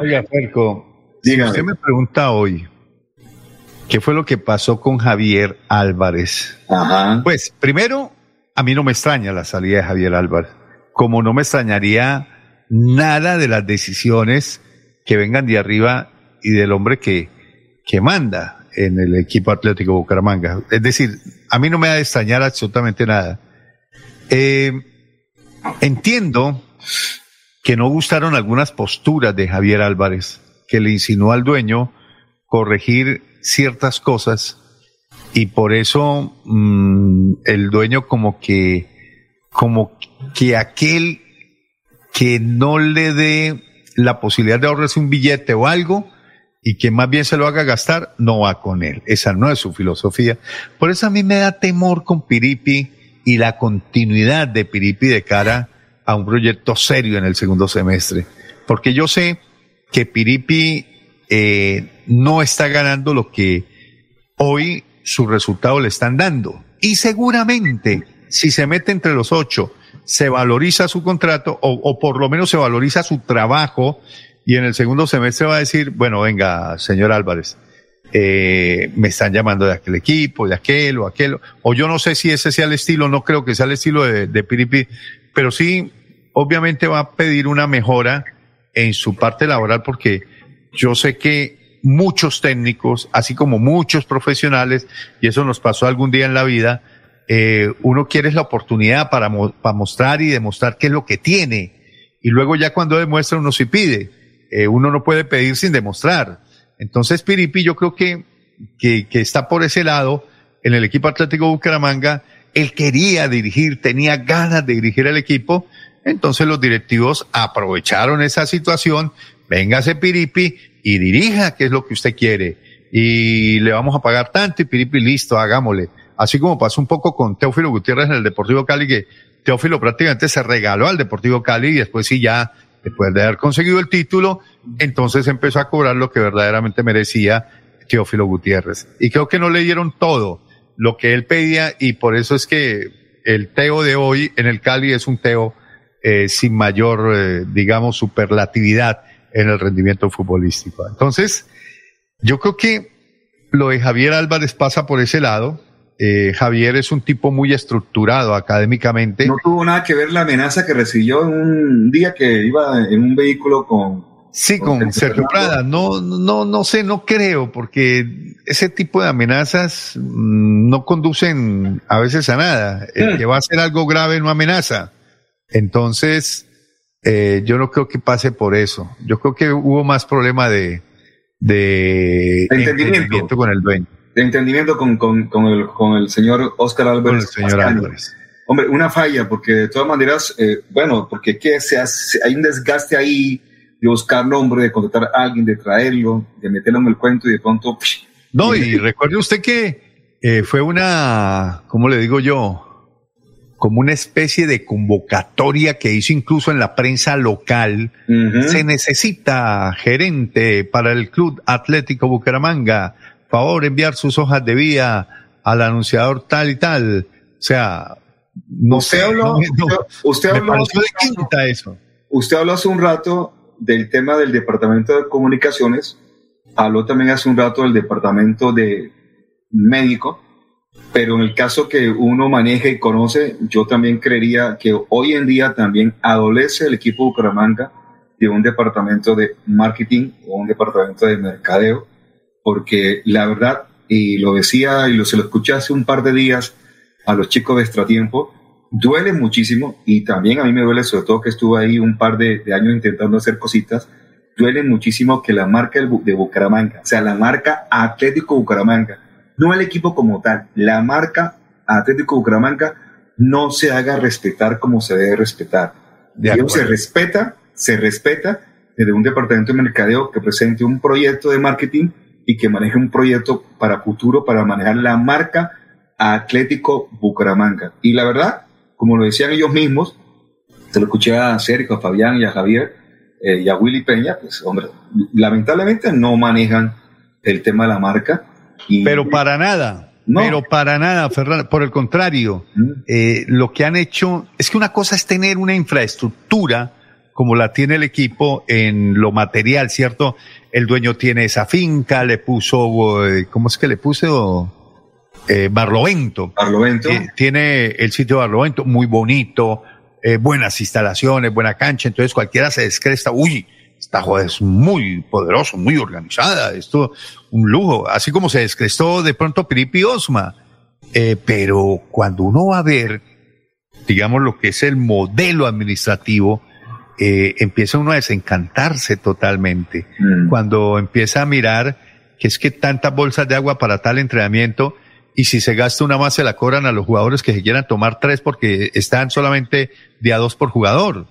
Oiga, Ferco, si usted me pregunta hoy, ¿qué fue lo que pasó con Javier Álvarez?
Ajá.
Pues, primero, a mí no me extraña la salida de Javier Álvarez, como no me extrañaría nada de las decisiones que vengan de arriba y del hombre que, que manda en el equipo Atlético Bucaramanga. Es decir, a mí no me ha de extrañar absolutamente nada. Eh, entiendo que no gustaron algunas posturas de Javier Álvarez, que le insinuó al dueño corregir ciertas cosas y por eso mm, el dueño como que como que aquel que no le dé la posibilidad de ahorrarse un billete o algo y que más bien se lo haga gastar, no va con él. Esa no es su filosofía. Por eso a mí me da temor con Piripi y la continuidad de Piripi de cara a un proyecto serio en el segundo semestre. Porque yo sé que Piripi eh, no está ganando lo que hoy sus resultados le están dando. Y seguramente, si se mete entre los ocho, se valoriza su contrato o, o por lo menos se valoriza su trabajo y en el segundo semestre va a decir, bueno, venga, señor Álvarez, eh, me están llamando de aquel equipo, de aquel o aquel, o yo no sé si ese sea el estilo, no creo que sea el estilo de, de Piripi, pero sí, obviamente va a pedir una mejora en su parte laboral porque yo sé que muchos técnicos, así como muchos profesionales, y eso nos pasó algún día en la vida, eh, uno quiere la oportunidad para, mo- para mostrar y demostrar qué es lo que tiene. Y luego ya cuando demuestra uno sí pide. Eh, uno no puede pedir sin demostrar. Entonces Piripi yo creo que, que, que está por ese lado en el equipo Atlético Bucaramanga. Él quería dirigir, tenía ganas de dirigir el equipo. Entonces los directivos aprovecharon esa situación. Véngase Piripi y dirija, que es lo que usted quiere. Y le vamos a pagar tanto y Piripi listo, hagámosle. Así como pasó un poco con Teófilo Gutiérrez en el Deportivo Cali, que Teófilo prácticamente se regaló al Deportivo Cali y después sí ya, después de haber conseguido el título, entonces empezó a cobrar lo que verdaderamente merecía Teófilo Gutiérrez. Y creo que no le dieron todo lo que él pedía y por eso es que el Teo de hoy en el Cali es un Teo eh, sin mayor, eh, digamos, superlatividad en el rendimiento futbolístico. Entonces, yo creo que lo de Javier Álvarez pasa por ese lado. Eh, Javier es un tipo muy estructurado académicamente.
No tuvo nada que ver la amenaza que recibió un día que iba en un vehículo con...
Sí, con Sergio Prada. No, no, no sé, no creo, porque ese tipo de amenazas mm, no conducen a veces a nada. El que va a hacer algo grave no amenaza. Entonces, eh, yo no creo que pase por eso. Yo creo que hubo más problema de, de
entendimiento.
entendimiento con el dueño.
de entendimiento con, con, con, el, con el señor Oscar Álvarez.
Con el señor
Ascanio.
Álvarez.
hombre, una falla, porque de todas maneras, eh, bueno, porque que se hace, hay un desgaste ahí de buscar nombre, de contratar a alguien, de traerlo, de meterlo en el cuento y de pronto...
no, y recuerde usted que eh, fue una, ¿cómo le digo yo? como una especie de convocatoria que hizo incluso en la prensa local. Se necesita gerente para el Club Atlético Bucaramanga. Favor, enviar sus hojas de vida al anunciador tal y tal. O sea, no
usted
sé.
Habló, usted, habló,
de quinta eso.
Usted habló hace un rato del tema del Departamento de Comunicaciones. Habló también hace un rato del Departamento de Médico pero en el caso que uno maneja y conoce, yo también creería que hoy en día también adolece el equipo Bucaramanga de un departamento de marketing o un departamento de mercadeo, porque la verdad, y lo decía y lo, se lo escuché hace un par de días a los chicos de Extratiempo, duele muchísimo y también a mí me duele, sobre todo que estuve ahí un par de, de años intentando hacer cositas, duele muchísimo que la marca de Bucaramanga, o sea, la marca Atlético Bucaramanga, no el equipo como tal, la marca Atlético Bucaramanga no se haga respetar como se debe respetar. se respeta, se respeta desde un departamento de mercadeo que presente un proyecto de marketing y que maneje un proyecto para futuro para manejar la marca Atlético Bucaramanga. Y la verdad, como lo decían ellos mismos, se lo escuché a Sergio, a Fabián y a Javier eh, y a Willy Peña, pues hombre, lamentablemente no manejan el tema de la marca
pero para nada. Pero para nada, Fernando. Por el contrario, eh, lo que han hecho es que una cosa es tener una infraestructura como la tiene el equipo en lo material, ¿cierto? El dueño tiene esa finca, le puso, eh, ¿cómo es que le puso? Eh, Barlovento.
Barlovento.
tiene el sitio Barlovento muy bonito, buenas instalaciones, buena cancha, entonces cualquiera se descresta, uy, esta joda es muy poderoso, muy organizada, esto un lujo, así como se descrestó de pronto Piripi Osma. Eh, pero cuando uno va a ver, digamos, lo que es el modelo administrativo, eh, empieza uno a desencantarse totalmente. Mm. Cuando empieza a mirar que es que tantas bolsas de agua para tal entrenamiento, y si se gasta una más se la cobran a los jugadores que se quieran tomar tres porque están solamente de a dos por jugador.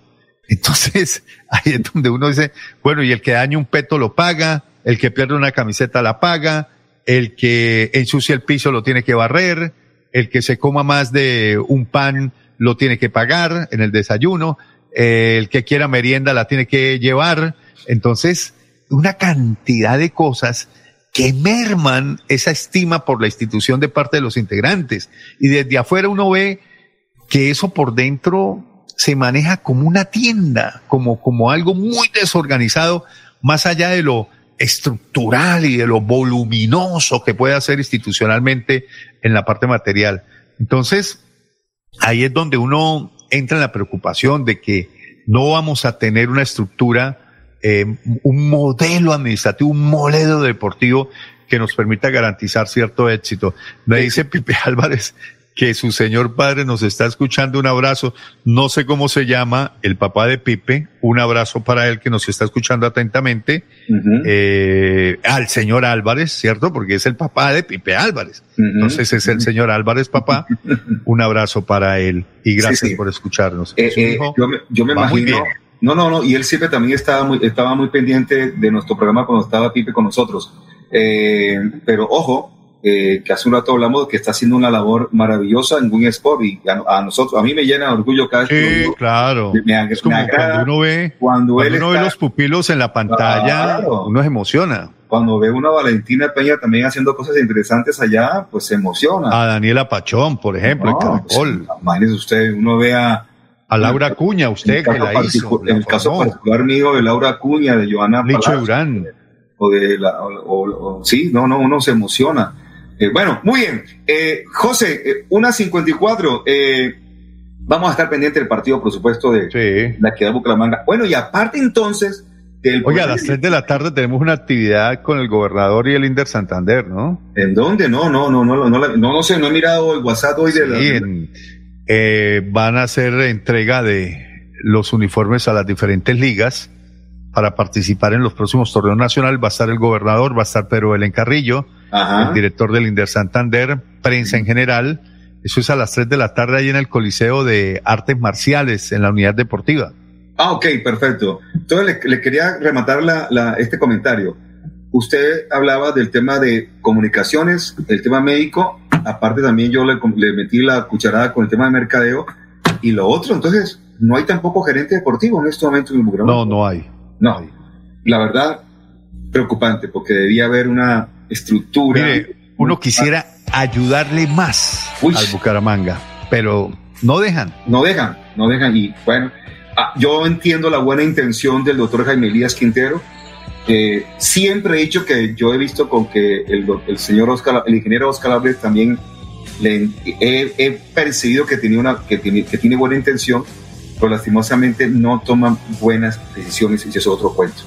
Entonces, ahí es donde uno dice, bueno, y el que daña un peto lo paga, el que pierde una camiseta la paga, el que ensucia el piso lo tiene que barrer, el que se coma más de un pan lo tiene que pagar en el desayuno, el que quiera merienda la tiene que llevar. Entonces, una cantidad de cosas que merman esa estima por la institución de parte de los integrantes. Y desde afuera uno ve que eso por dentro se maneja como una tienda, como, como algo muy desorganizado, más allá de lo estructural y de lo voluminoso que puede hacer institucionalmente en la parte material. Entonces, ahí es donde uno entra en la preocupación de que no vamos a tener una estructura, eh, un modelo administrativo, un modelo deportivo que nos permita garantizar cierto éxito. Me dice Pipe Álvarez que su señor padre nos está escuchando. Un abrazo. No sé cómo se llama el papá de Pipe. Un abrazo para él que nos está escuchando atentamente. eh, al señor Álvarez, ¿cierto? Porque es el papá de Pipe Álvarez. Entonces es el señor Álvarez, papá. Un abrazo para él y gracias por escucharnos.
Eh, eh, yo me, yo me imagino. No, no, no. Y él siempre también estaba muy, estaba muy pendiente de nuestro programa cuando estaba Pipe con nosotros. Eh, pero ojo, eh, que hace un rato hablamos que está haciendo una labor maravillosa en Win Sport y a, nosotros, a mí me llena de orgullo cada
vez sí, claro. es como cuando uno ve, cuando, uno ve los pupilos en la pantalla, uno se emociona.
Cuando ve una Valentina Peña también haciendo cosas interesantes allá, pues se emociona.
A Daniela Pachón, por ejemplo, el Caracol.
Pues, usted, uno ve a,
Laura Cuña, usted que la hizo.
En el caso particular mío de Laura Cuña, de Joana
Licho Durán.
O de la, o, sí, no, no, uno se emociona. Eh, bueno, muy bien. Eh, José, eh, una 54. Eh, vamos a estar pendiente del partido, por supuesto, de la que da Bucaramanga. Bueno, y aparte entonces
del. Oye, a las 3 de la tarde tenemos una actividad con el gobernador y el Inder Santander, ¿no?
¿En dónde? No, no, no, no, no, no, no, sé, no he mirado el WhatsApp hoy de
la. Van a hacer entrega de los uniformes a las diferentes ligas para participar en los próximos torneos nacionales. Va a estar el gobernador, va a estar Pedro Belén Carrillo, el director del Inder Santander, prensa en general, Eso es a las 3 de la tarde ahí en el Coliseo de Artes Marciales, en la unidad deportiva.
Ah, ok, perfecto. Entonces le, le quería rematar la, la, este comentario. Usted hablaba del tema de comunicaciones, el tema médico, aparte también yo le, le metí la cucharada con el tema de mercadeo y lo otro, entonces no hay tampoco gerente deportivo en este momento en el Bucaramanga.
No, no hay.
No, la verdad, preocupante, porque debía haber una estructura.
Mire, uno quisiera ayudarle más
Uy.
al Bucaramanga, pero no dejan.
No dejan, no dejan. Y bueno, ah, yo entiendo la buena intención del doctor Jaime Elías Quintero. Eh, siempre he dicho que yo he visto con que el, el señor Oscar, el ingeniero Oscar Álvarez también le, he, he percibido que, tenía una, que, tiene, que tiene buena intención, pero lastimosamente no toman buenas decisiones y eso es otro cuento.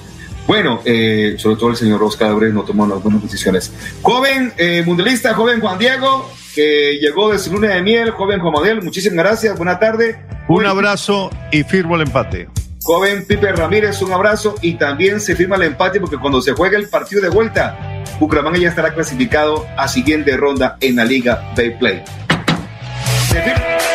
Bueno, eh, sobre todo el señor Oscar Álvarez no toma unas buenas decisiones. Joven eh, mundialista, joven Juan Diego, que llegó de su luna de miel, joven Juan Manuel, muchísimas gracias, buena tarde.
Un abrazo y firmo el empate.
Joven Pipe Ramírez, un abrazo y también se firma el empate porque cuando se juegue el partido de vuelta, Bucaramanga ya estará clasificado a siguiente ronda en la Liga Bay Play. Se firma-